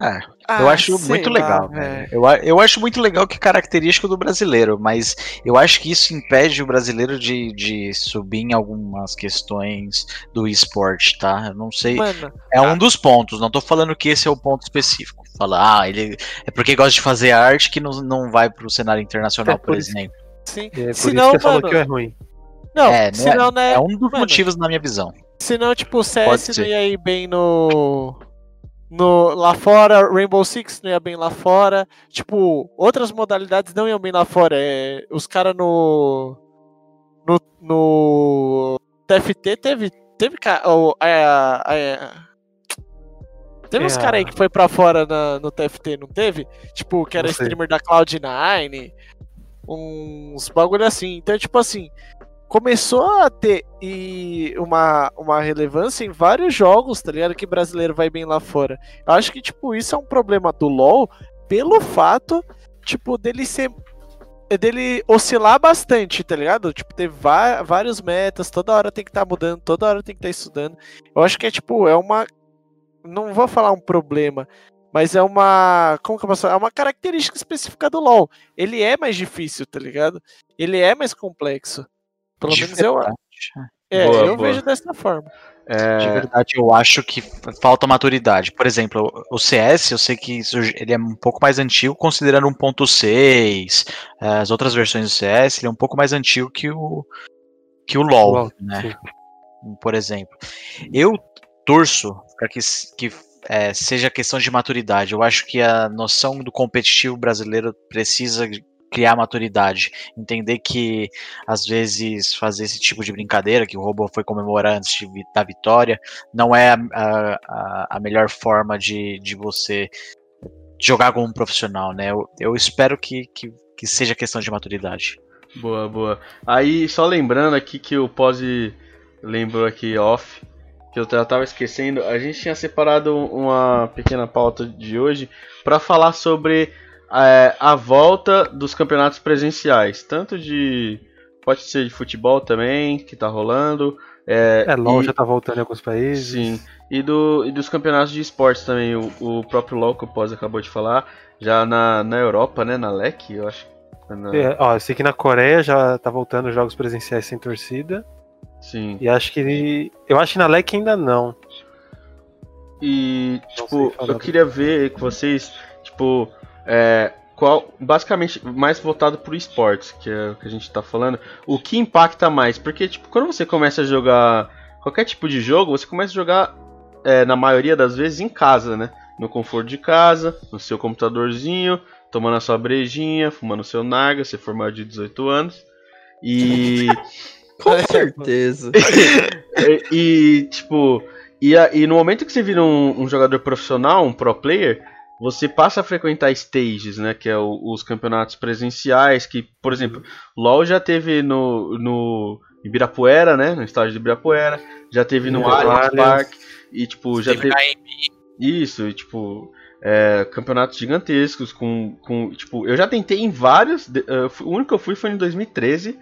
É, Ah, eu acho muito lá, legal, velho. velho. Eu, eu acho muito legal que é característico do brasileiro, mas eu acho que isso impede o brasileiro de, de subir em algumas questões do esporte, tá? Eu não sei. Mano, É um dos pontos, não tô falando que esse é o ponto específico. Fala, ah, ele é porque gosta de fazer arte que não, não vai pro cenário internacional, É por por isso. exemplo. sim. É por Se isso não, que você falou que é ruim. Não, É, não se não, né? É um dos mano, motivos na minha visão. Senão, tipo, o CS não ser. ia ir bem no. No lá fora, Rainbow Six não ia bem lá fora. Tipo, outras modalidades não iam bem lá fora. É, os caras no. No. No. TFT teve. Teve. ca- o- a- a- Teve uns É, caras aí que foi pra fora na- no TFT, não teve? Tipo, que era streamer da Cloud9. Uns bagulho assim. Então, tipo assim começou a ter e uma, uma relevância em vários jogos, tá ligado? Que brasileiro vai bem lá fora. Eu acho que, tipo, isso é um problema do LoL pelo fato, tipo, dele ser. dele oscilar bastante, tá ligado? Tipo, ter vários metas, toda hora tem que estar mudando, toda hora tem que estar estudando. Eu acho que é, tipo, é uma. Não vou falar um problema. Mas é uma. Como que eu posso falar? É uma característica específica do LoL. Ele é mais difícil, tá ligado? Ele é mais complexo. Pelo menos eu, verdade. é, Boa, eu boa. vejo dessa forma. É, De verdade, eu acho que falta maturidade. Por exemplo, o CS, eu sei que isso- ele é um pouco mais antigo, considerando 1.6, eh, as outras versões do CS, ele é um pouco mais antigo que o, que o LoL, LoL, né? sim. Por exemplo. Eu torço para que, que eh, seja questão de maturidade. Eu acho que a noção do competitivo brasileiro precisa criar maturidade. Entender que, às vezes, fazer esse tipo de brincadeira, que o robô foi comemorar antes de da vitória, não é a, a- a- a melhor forma de, de você jogar como um profissional, né? Eu, eu espero que, que, que seja questão de maturidade. Boa, boa. Aí, só lembrando aqui que o Pose lembrou aqui off, que eu já tava esquecendo, a gente tinha separado uma pequena pauta de hoje para falar sobre é, a volta dos campeonatos presenciais, tanto de pode ser de futebol também, que tá rolando, é, É, LoL e- já tá voltando em alguns países. Sim. E, do, e dos campeonatos de esportes também. O, o próprio LoL que o Pós acabou de falar. Já na, na Europa, né? Na LEC, eu acho. Na- É, ó, eu sei que na Coreia já tá voltando jogos presenciais sem torcida. Sim. E acho que. Eu acho que na LEC ainda não. E, Não tipo, eu queria ver com vocês, tipo, é, qual, basicamente, mais voltado pro esportes, que é o que a gente tá falando, o que impacta mais? Porque, tipo, quando você começa a jogar qualquer tipo de jogo, você começa a jogar, é, na maioria das vezes, em casa, né? No conforto de casa, no seu computadorzinho, tomando a sua brejinha, fumando o seu narga, se for maior de 18 anos. E. Com certeza. e, e, tipo, e, e no momento que você vira um, um jogador profissional, um pro player, você passa a frequentar stages, né? Que é o- os campeonatos presenciais, que, por exemplo, LoL já teve no, no Ibirapuera, né? No estádio de Ibirapuera, já teve no Allianz. Parque, e tipo, já Teve Isso, e, tipo, é, campeonatos gigantescos com, com, tipo, eu já tentei em vários, fui- o único que eu fui foi em 2013,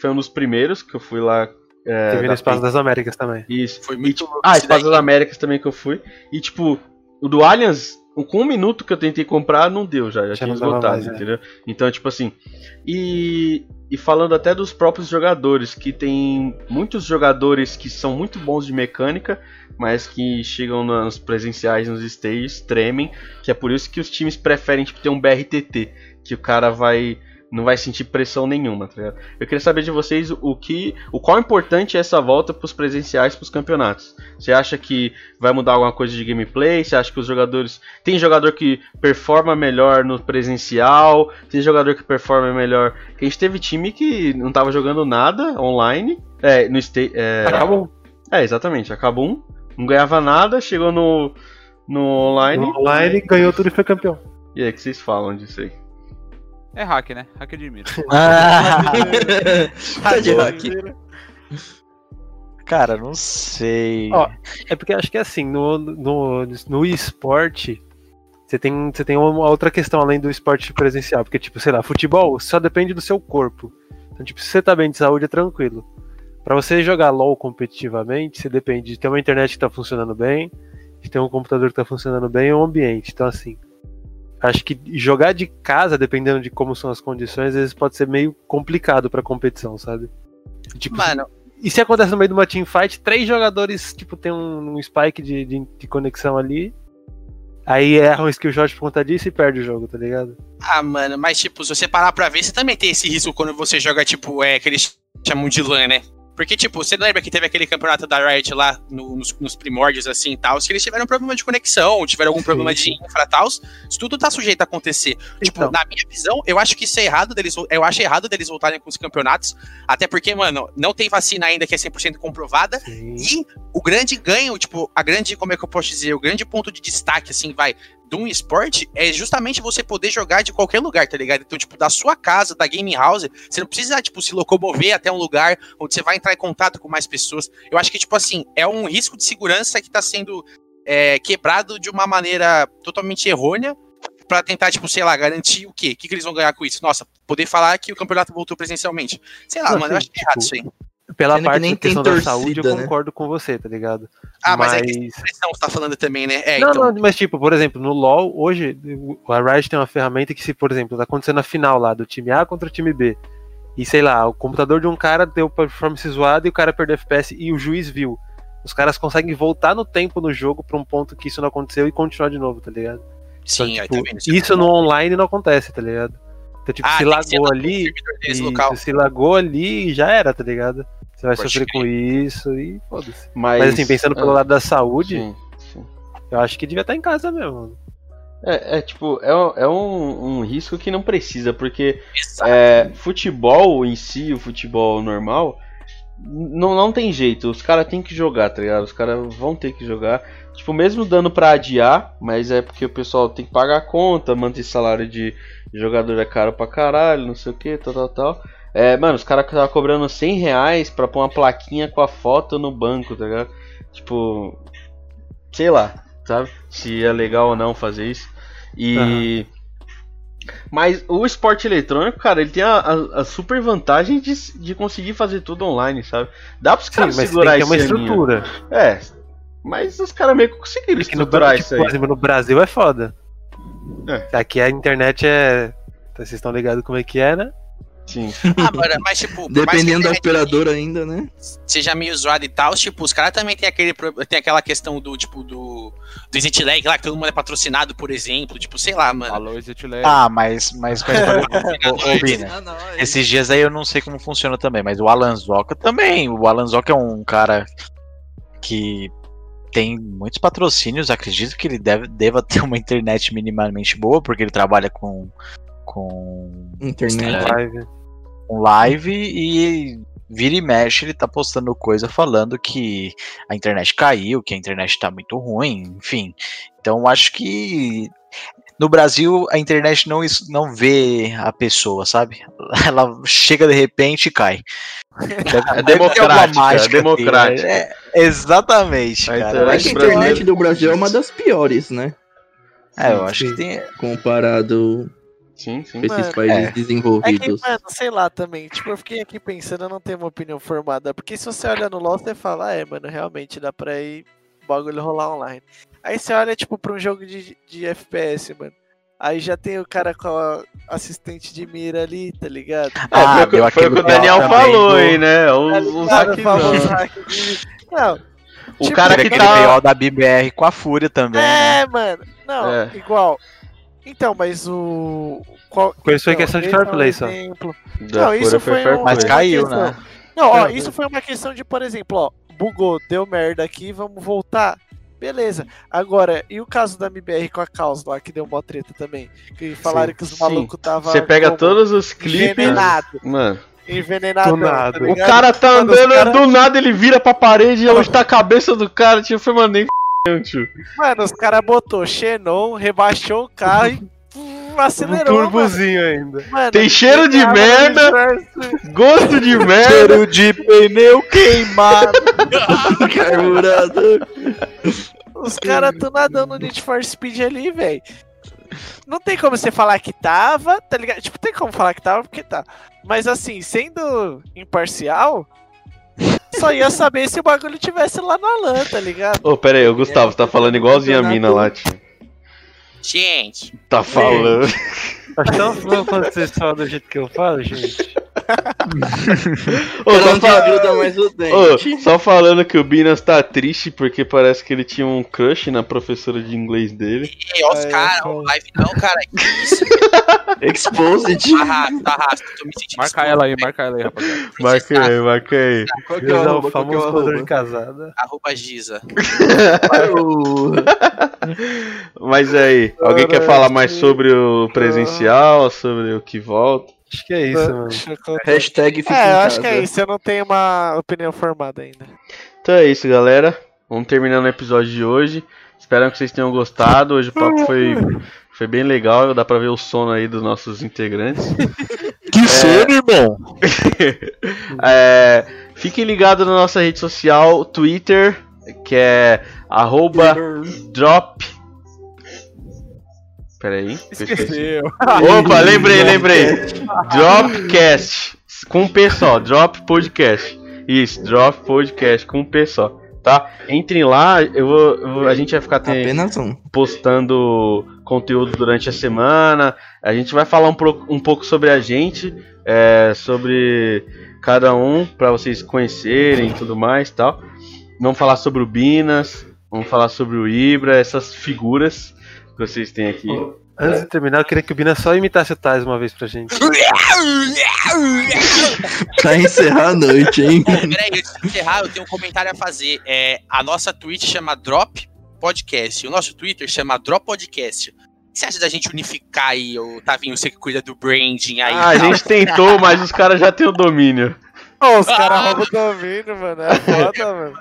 foi um dos primeiros que eu fui lá. É, Teve no Espaço Pen- das Américas também. Isso. Foi E, muito tipo, louco ah, Espaço das Américas também que eu fui. E tipo, o do Allianz, com um minuto que eu tentei comprar, não deu já, já Já tinha esgotado, mais, né? entendeu? Então, tipo assim. E, e falando até dos próprios jogadores, que tem muitos jogadores que são muito bons de mecânica, mas que chegam nos presenciais, nos stages, tremem, que é por isso que os times preferem tipo, ter um BRTT, que o cara vai não vai sentir pressão nenhuma, tá ligado? Eu queria saber de vocês o que, o qual importante é essa volta pros presenciais, pros campeonatos. Você acha que vai mudar alguma coisa de gameplay? Você acha que os jogadores tem jogador que performa melhor no presencial, tem jogador que performa melhor. Que a gente teve time que não tava jogando nada online, é, no sta- é, Acabou. é, exatamente, acabou não ganhava nada, chegou no no online. No online, ganhou tudo e foi campeão. E aí, o que vocês falam disso aí? É hack, né? Hack admiro. Ah, Tá de hack. cara, não sei. Ó, É porque acho que assim, no, no, no esporte, você tem, você tem uma outra questão além do esporte presencial. Porque, tipo, sei lá, futebol só depende do seu corpo. Então, tipo, se você tá bem de saúde, é tranquilo. Pra você jogar LOL competitivamente, você depende de ter uma internet que tá funcionando bem, de ter um computador que tá funcionando bem e um ambiente. Então, assim, acho que jogar de casa, dependendo de como são as condições, às vezes pode ser meio complicado pra competição, sabe? Tipo, Mano, e se acontece no meio de uma teamfight, três jogadores, tipo, tem um, um spike de, de, de conexão ali. Aí erram um skill shot por conta disso e perde o jogo, tá ligado? ah, mano, mas tipo, se você parar pra ver, você também tem esse risco quando você joga, tipo, é, que eles chamam de LAN, né? Porque, tipo, você lembra que teve aquele campeonato da Riot lá no- nos, nos primórdios, assim e tal, que eles tiveram problema de conexão, tiveram algum Sim, problema de infra e tal, isso tudo tá sujeito a acontecer. Tipo, Então. na minha visão, eu acho que isso é errado deles, eu acho errado deles voltarem com os campeonatos, até porque, mano, não tem vacina ainda que é 100% comprovada, Sim. e o grande ganho, tipo, a grande, como é que eu posso dizer, o grande ponto de destaque, assim, vai, de um esporte é justamente você poder jogar de qualquer lugar, tá ligado? Então, tipo, da sua casa, da gaming house, você não precisa, tipo, se locomover até um lugar onde você vai entrar em contato com mais pessoas. Eu acho que, tipo assim, é um risco de segurança que tá sendo é, quebrado de uma maneira totalmente errônea pra tentar, tipo, sei lá, garantir o quê? O que, que eles vão ganhar com isso? Nossa, poder falar que o campeonato voltou presencialmente. Sei lá, Não, mano, eu acho que é errado tipo, isso aí. Pela Sendo parte nem da questão da torcida, saúde, eu né? concordo com você, tá ligado? Ah, mas, mas... é que pressão você tá falando também, né? É, não, então. não, mas tipo, por exemplo, no LoL, hoje, o- a Riot tem uma ferramenta que se, por exemplo, tá acontecendo a final lá do time A contra o time B, e sei lá, o computador de um cara deu performance zoada e o cara perdeu FPS e o juiz viu. Os caras conseguem voltar no tempo no jogo pra um ponto que isso não aconteceu e continuar de novo, tá ligado? Então, Sim, tipo, tá é isso no online não acontece, tá ligado? Então, tipo, Ah, se lagou ali, isso, se lagou ali já era, tá ligado? Você vai Pode sofrer com isso e foda-se. Mas, Mas assim, pensando pelo ah, lado da saúde, sim, sim. eu acho que devia estar em casa mesmo. É, é tipo, é, um- é um, um risco que não precisa, porque é, futebol em si, o futebol normal, não, não tem jeito, os caras têm que jogar, tá ligado? Os caras vão ter que jogar. Tipo, mesmo dando pra adiar, mas é porque o pessoal tem que pagar a conta, manter salário de jogador é caro pra caralho, não sei o que, tal, tal, tal. É, mano, os caras estavam cobrando 100 reais pra pôr uma plaquinha com a foto no banco, tá ligado? Tipo, sei lá, sabe? Se é legal ou não fazer isso. E. Mas o esporte eletrônico, cara, ele tem a, a- a super vantagem de, de conseguir fazer tudo online, sabe? Dá pros caras mas tem segurar que ter uma aninho. estrutura. É, mas os caras meio que conseguiram no, estruturar tipo, isso por aí. exemplo, no Brasil é foda. É. Aqui a internet é. Vocês estão ligados como é que é, né? Sim. Ah, mano, mas tipo, Dependendo da operadora ainda, né? Seja meio zoado e tal, tipo, os caras também tem aquele tem aquela questão do, tipo, do. Do Exit Lag lá, que todo mundo é patrocinado, por exemplo. Tipo, sei lá, mano. Alô, Exit Ah, mas, mas, Ah, não, é esses dias aí eu não sei como funciona também, mas o Alan Zoca também. O Alan Zoca é um cara que tem muitos patrocínios, acredito que ele deve, deva ter uma internet minimamente boa, porque ele trabalha com, com, internet. É. Live. com live e vira e mexe ele tá postando coisa falando que a internet caiu, que a internet tá muito ruim, enfim. Então acho que no Brasil a internet não, não vê a pessoa, sabe? Ela chega de repente e cai. É democrática, é democrática. É, exatamente, A cara. internet a internet do Brasil é uma das piores, né? É, eu acho que tem. Comparado Sim, sim. com esses Mano, países é. É que, desenvolvidos. mano, sei lá também. Tipo, eu fiquei aqui pensando, eu não tenho uma opinião formada. Porque se você olha no LoL, você fala, ah, é, mano, realmente dá pra ir o bagulho rolar online. Aí você olha, tipo, pra um jogo de, de FPS, mano. Aí já tem o cara com a assistente de mira ali, tá ligado? É, Ah, foi, que- deu foi o que o Daniel falou do- aí, né? Tá hack de... Não, O Tipo, cara que aquele tá. BO da BBR com a Fúria também, né? é, mano. Não, É. igual. Então, mas o. Qual... Com isso foi então, questão de fair é um play só. Não, isso foi foi fair um- play. Mas caiu, né? Não, ó, É, isso foi uma questão de, por exemplo, ó, bugou, deu merda aqui, vamos voltar. Beleza. Agora, e o caso da MBR com a Caos lá, que deu uma treta também? Que falaram que os Sim. malucos tava Você pega como? todos os clipes. Envenenado. Mano, Envenenado. Tá o cara tá andando, cara- do nada ele vira pra parede e onde tá a cabeça do cara, tio. Foi, mano, nem f***, tio. Mano, os caras botou Xenon, rebaixou o carro e pum, Um acelerou. mano. turbozinho ainda. Mano, Tem cheiro de merda. Gosto de merda. Cheiro de pneu queimado. Carburador. Os caras tão nadando no Need for Speed ali, velho. Não tem como você falar que tava, tá ligado? Tipo, tem como falar que tava porque tá. Mas assim, sendo imparcial, só ia saber se o bagulho tivesse lá na lã, tá ligado? Ô, pera aí, o Gustavo, você tá falando igualzinho a mina lá, tio. Gente, Tá falando. Acho que não vou fazer só do jeito que eu falo, gente. Ô, só, não fa- desgruda mais o Ô, dente. só falando que o Binas tá triste porque parece que ele tinha um crush na professora de inglês dele. e, ó, os caras, ó, live não, cara. Que isso? Exposed. Tá rasto, tá. Tô me sentindo Marca ela aí, marca ela aí, rapaziada. Marca aí, marca aí. Qual que é o é o? Qual que é famoso padrão de casada. Arroba Giza. Mas aí, alguém quer falar mais sobre o presencial, sobre o que volta? Acho que é isso, mano. Eu contar. Hashtag fica É, em eu casa. acho que é isso. Eu não tenho uma opinião formada ainda. Então é isso, galera. Vamos terminando o episódio de hoje. Espero que vocês tenham gostado. Hoje o papo foi, foi bem legal. Dá pra ver o sono aí dos nossos integrantes. Que sono, irmão. É, fiquem ligados na nossa rede social, Twitter, que é arroba drop. Pera aí. que eu esqueci. Esqueceu. Opa, lembrei, lembrei. Dropcast. Com P só. Drop Podcast. Isso, Drop Podcast com P só. Tá? Entrem lá, eu vou, eu a gente vai ficar tem- Apenas um. postando conteúdo durante a semana. A gente vai falar um, pro- um pouco sobre a gente, é, sobre cada um, para vocês conhecerem e tudo mais tal. Vamos falar sobre o Binas, vamos falar sobre o Ibra, essas figuras que vocês têm aqui. Antes de terminar, eu queria que o Bina só imitasse o Tais uma vez pra gente. Pra encerrar a noite, hein? Peraí, antes de encerrar, eu tenho um comentário a fazer. É, a nossa Twitch chama Drop Podcast. O nosso Twitter chama Drop Podcast. O que você acha da gente unificar aí, o Tavinho, você que cuida do branding aí? Ah, a e gente tentou, mas os caras já têm o domínio. Ô, os caras roubam o domínio, mano. É foda, mano.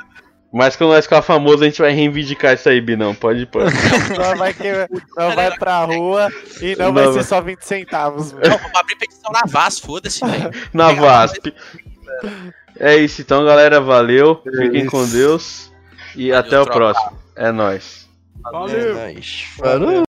Mas quando nós ficar famoso, a gente vai reivindicar isso aí, Binão. Pode pôr. Nós vai, que... Nós vai pra rua e não, Não, vai ser só 20 centavos, mano. Não, vamos abrir petição na Vaz, foda-se, velho. Na VASP. É isso então, galera. Valeu. Fiquem isso. com Deus. E até o tropa. próximo. É nóis. Valeu. É nóis. Falou.